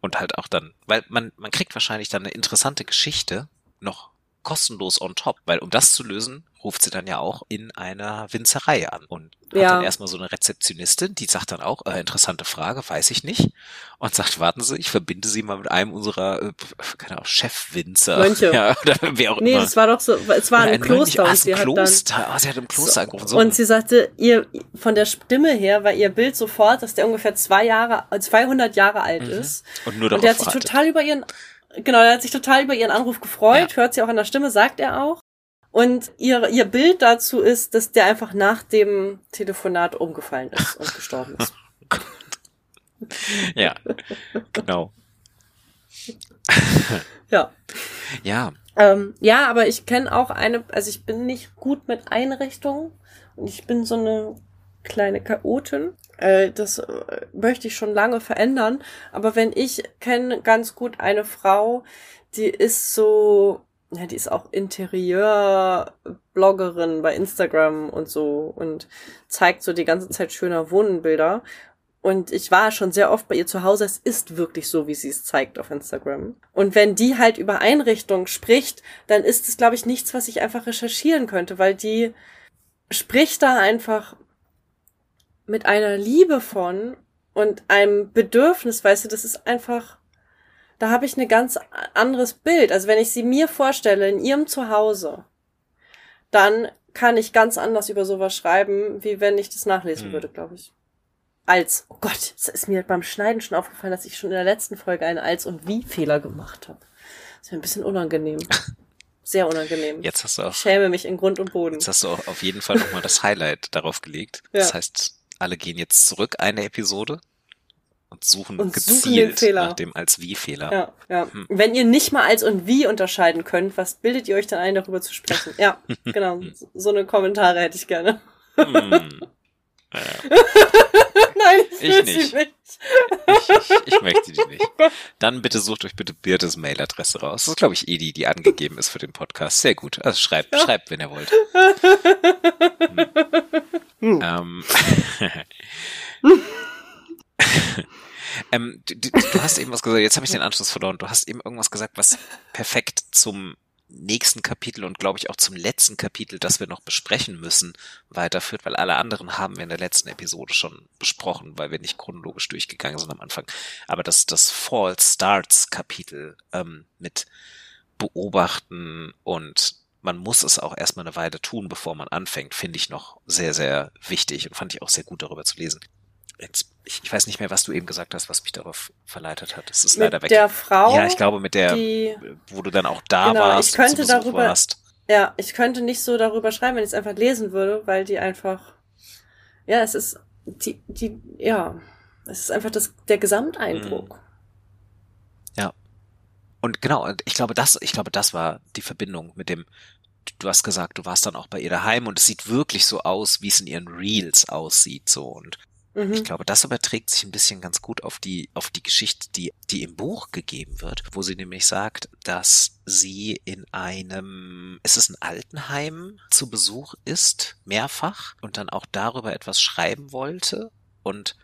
Und halt auch dann, weil man, man kriegt wahrscheinlich dann eine interessante Geschichte noch kostenlos on top, weil um das zu lösen, ruft sie dann ja auch in einer Winzerei an und hat Ja. dann erstmal so eine Rezeptionistin, die sagt dann auch, äh, interessante Frage, weiß ich nicht, und sagt, warten Sie, ich verbinde Sie mal mit einem unserer, äh, keine Ahnung, Chefwinzer. Mönche. Ja, oder wer auch Nee, immer. das war doch so, es war ein Mönch. Kloster Ah, und es sie ein hat dann Kloster. Ah, sie hat im Kloster angerufen. So. Und sie sagte, ihr, von der Stimme her war ihr Bild sofort, dass der ungefähr zwei Jahre, äh, 200 Jahre alt Mhm. ist. und nur darauf Und der hat sich wartet. total über ihren, genau, der hat sich total über ihren Anruf gefreut, hört sie auch an der Stimme, sagt er auch. Und ihr, ihr Bild dazu ist, dass der einfach nach dem Telefonat umgefallen ist und gestorben ist. Ja, genau. Ja. Ja, Ähm, ja, aber ich kenne auch eine, also ich bin nicht gut mit Einrichtungen und ich bin so eine kleine Chaotin. Äh, das äh, möchte ich schon lange verändern. Aber wenn ich kenne ganz gut eine Frau, die ist so, ja, die ist auch Interieur-Bloggerin bei Instagram und so und zeigt so die ganze Zeit schöner Wohnbilder. Und ich war schon sehr oft bei ihr zu Hause. Es ist wirklich so, wie sie es zeigt auf Instagram. Und wenn die halt über Einrichtungen spricht, dann ist es, glaube ich, nichts, was ich einfach recherchieren könnte, weil die spricht da einfach mit einer Liebe von und einem Bedürfnis, weißt du, das ist einfach, da habe ich ein ganz anderes Bild. Also wenn ich sie mir vorstelle in ihrem Zuhause, dann kann ich ganz anders über sowas schreiben, wie wenn ich das nachlesen Hm. würde, glaube ich. Als, oh Gott, es ist mir beim Schneiden schon aufgefallen, dass ich schon in der letzten Folge einen Als- und Wie-Fehler gemacht habe. Das ist mir ein bisschen unangenehm. Sehr unangenehm. jetzt hast du auch Ich schäme mich in Grund und Boden. Jetzt hast du auch auf jeden Fall nochmal das Highlight darauf gelegt. Ja. Das heißt, alle gehen jetzt zurück eine Episode und suchen Und suchen gezielt den Fehler. nach dem als Wie-Fehler. Ja, ja. Hm. Wenn ihr nicht mal als und wie unterscheiden könnt, was bildet ihr euch dann ein, darüber zu sprechen? Ja, genau. So eine Kommentare hätte ich gerne. Hm. Nein, ich nicht. nicht. Ich, ich, ich, möchte die nicht. Dann bitte sucht euch bitte Birtes Mailadresse raus. Das ist, glaube ich, eh die, die angegeben ist für den Podcast. Sehr gut. Also schreibt, schreibt, wenn ihr wollt. Hm. Ähm. Ähm, du, du, hast eben was gesagt, jetzt habe ich den Anschluss verloren. Du hast eben irgendwas gesagt, was perfekt zum nächsten Kapitel und glaube ich auch zum letzten Kapitel, das wir noch besprechen müssen, weiterführt, weil alle anderen haben wir in der letzten Episode schon besprochen, weil wir nicht chronologisch durchgegangen sind am Anfang. Aber das, das Fall Starts Kapitel ähm, mit Beobachten und man muss es auch erstmal eine Weile tun, bevor man anfängt, finde ich noch sehr, sehr wichtig und fand ich auch sehr gut darüber zu lesen. Jetzt, ich, ich weiß nicht mehr, was du eben gesagt hast, was mich darauf verleitet hat. Es ist mit leider weg. Mit der Frau. Ja, ich glaube mit der, die, wo du dann auch da genau, warst. Ich könnte darüber. Warst. Ja, ich könnte nicht so darüber schreiben, wenn ich es einfach lesen würde, weil die einfach. Ja, es ist die, die, ja, es ist einfach das der Gesamteindruck. Mhm. Ja. Und genau, ich glaube, das, ich glaube, das war die Verbindung mit dem, du hast gesagt, du warst dann auch bei ihr daheim und es sieht wirklich so aus, wie es in ihren Reels aussieht, so und Mhm. Ich glaube, das überträgt sich ein bisschen ganz gut auf die, auf die Geschichte, die, die im Buch gegeben wird, wo sie nämlich sagt, dass sie in einem, ist es ein Altenheim zu Besuch ist, mehrfach und dann auch darüber etwas schreiben wollte und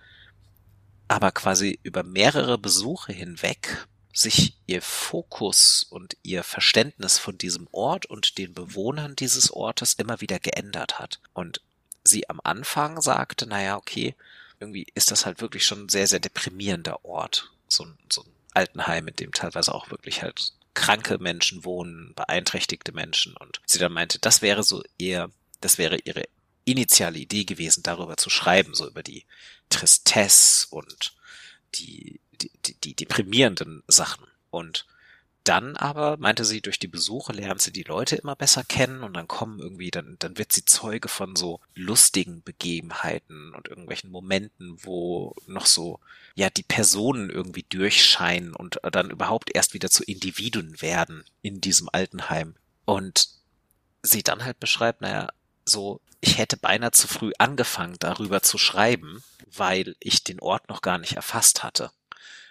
aber quasi über mehrere Besuche hinweg sich ihr Fokus und ihr Verständnis von diesem Ort und den Bewohnern dieses Ortes immer wieder geändert hat. Und sie am Anfang sagte, naja, okay, irgendwie ist das halt wirklich schon ein sehr, sehr deprimierender Ort. So ein, so ein Altenheim, in dem teilweise auch wirklich halt kranke Menschen wohnen, beeinträchtigte Menschen. Und sie dann meinte, das wäre so eher, das wäre ihre initiale Idee gewesen, darüber zu schreiben, so über die Tristesse und die, die, die, die deprimierenden Sachen. Und dann aber, meinte sie, durch die Besuche lernt sie die Leute immer besser kennen und dann kommen irgendwie, dann, dann wird sie Zeuge von so lustigen Begebenheiten und irgendwelchen Momenten, wo noch so, ja, die Personen irgendwie durchscheinen und dann überhaupt erst wieder zu Individuen werden in diesem Altenheim. Und sie dann halt beschreibt, naja, so, ich hätte beinahe zu früh angefangen, darüber zu schreiben, weil ich den Ort noch gar nicht erfasst hatte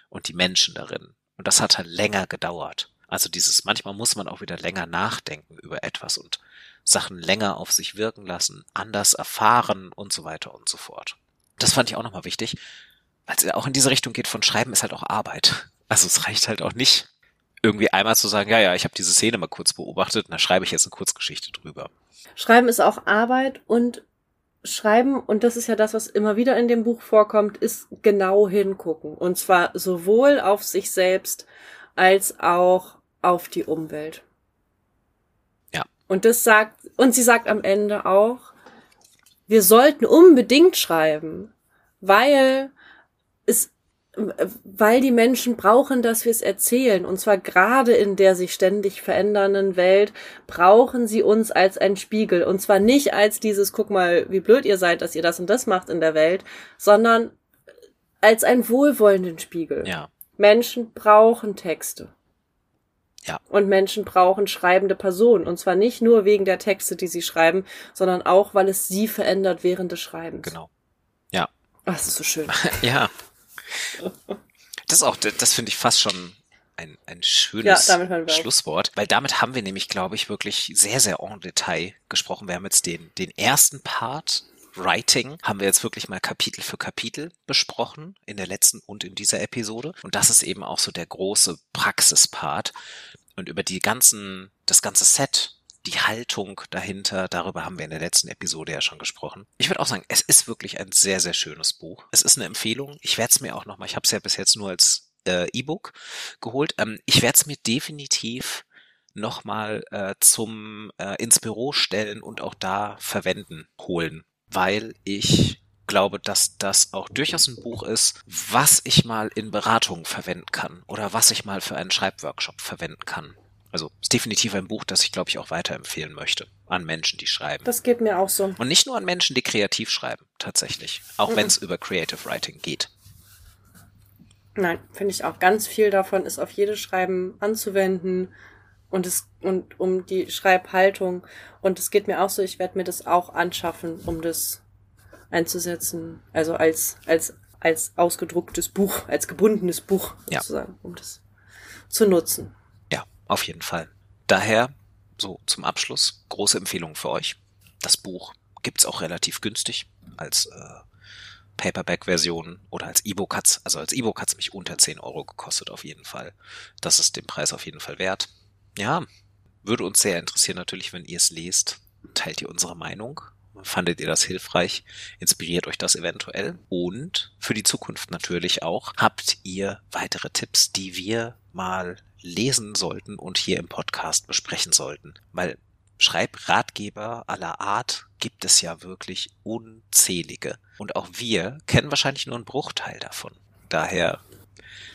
und die Menschen darin. Und das hat halt länger gedauert. Also dieses, manchmal muss man auch wieder länger nachdenken über etwas und Sachen länger auf sich wirken lassen, anders erfahren und so weiter und so fort. Das fand ich auch nochmal wichtig, weil es auch in diese Richtung geht von Schreiben ist halt auch Arbeit. Also es reicht halt auch nicht, irgendwie einmal zu sagen, ja, ja, ich habe diese Szene mal kurz beobachtet und da schreibe ich jetzt eine Kurzgeschichte drüber. Schreiben ist auch Arbeit und Schreiben, und das ist ja das, was immer wieder in dem Buch vorkommt, ist genau hingucken. Und zwar sowohl auf sich selbst als auch auf die Umwelt. Ja. Und das sagt, und sie sagt am Ende auch, wir sollten unbedingt schreiben, weil weil die Menschen brauchen, dass wir es erzählen. Und zwar gerade in der sich ständig verändernden Welt brauchen sie uns als ein Spiegel. Und zwar nicht als dieses, guck mal, wie blöd ihr seid, dass ihr das und das macht in der Welt, sondern als einen wohlwollenden Spiegel. Ja. Menschen brauchen Texte. Ja. Und Menschen brauchen schreibende Personen. Und zwar nicht nur wegen der Texte, die sie schreiben, sondern auch, weil es sie verändert während des Schreibens. Genau. Ja. Ach, das ist so schön. ja. Das ist auch, das finde ich fast schon ein, ein schönes ja, Schlusswort, weil damit haben wir nämlich, glaube ich, wirklich sehr, sehr en Detail gesprochen. Wir haben jetzt den, den ersten Part Writing haben wir jetzt wirklich mal Kapitel für Kapitel besprochen in der letzten und in dieser Episode. Und das ist eben auch so der große Praxispart. Und über die ganzen, das ganze Set die Haltung dahinter, darüber haben wir in der letzten Episode ja schon gesprochen. Ich würde auch sagen, es ist wirklich ein sehr, sehr schönes Buch. Es ist eine Empfehlung. Ich werde es mir auch nochmal, ich habe es ja bis jetzt nur als äh, E-Book geholt. Ähm, ich werde es mir definitiv nochmal äh, zum äh, ins Büro stellen und auch da verwenden holen, weil ich glaube, dass das auch durchaus ein Buch ist, was ich mal in Beratungen verwenden kann oder was ich mal für einen Schreibworkshop verwenden kann. Also ist definitiv ein Buch, das ich, glaube ich, auch weiterempfehlen möchte an Menschen, die schreiben. Das geht mir auch so. Und nicht nur an Menschen, die kreativ schreiben, tatsächlich. Auch mhm. wenn es über Creative Writing geht. Nein, finde ich auch. Ganz viel davon ist auf jedes Schreiben anzuwenden und es und um die Schreibhaltung. Und es geht mir auch so, ich werde mir das auch anschaffen, um das einzusetzen. Also als, als als ausgedrucktes Buch, als gebundenes Buch sozusagen, ja. um das zu nutzen. Auf jeden Fall. Daher, so zum Abschluss, große Empfehlung für euch. Das Buch gibt's auch relativ günstig als äh, Paperback-Version oder als E-Book hat's, also als E-Book hat's mich unter 10 Euro gekostet auf jeden Fall. Das ist den Preis auf jeden Fall wert. Ja, würde uns sehr interessieren natürlich, wenn ihr es lest. Teilt ihr unsere Meinung? Fandet ihr das hilfreich? Inspiriert euch das eventuell? Und für die Zukunft natürlich auch, habt ihr weitere Tipps, die wir mal lesen sollten und hier im Podcast besprechen sollten? Weil Schreibratgeber aller Art gibt es ja wirklich unzählige. Und auch wir kennen wahrscheinlich nur einen Bruchteil davon. Daher,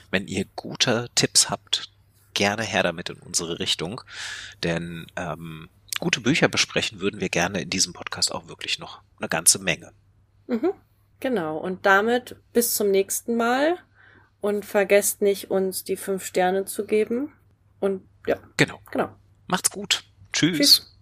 wenn ihr gute Tipps habt, gerne her damit in unsere Richtung. Denn ähm, gute Bücher besprechen würden wir gerne in diesem Podcast auch wirklich noch eine ganze Menge. Mhm, genau. Und damit bis zum nächsten Mal. Und vergesst nicht, uns die fünf Sterne zu geben. Und ja. Genau. Genau. Macht's gut. Tschüss. Tschüss.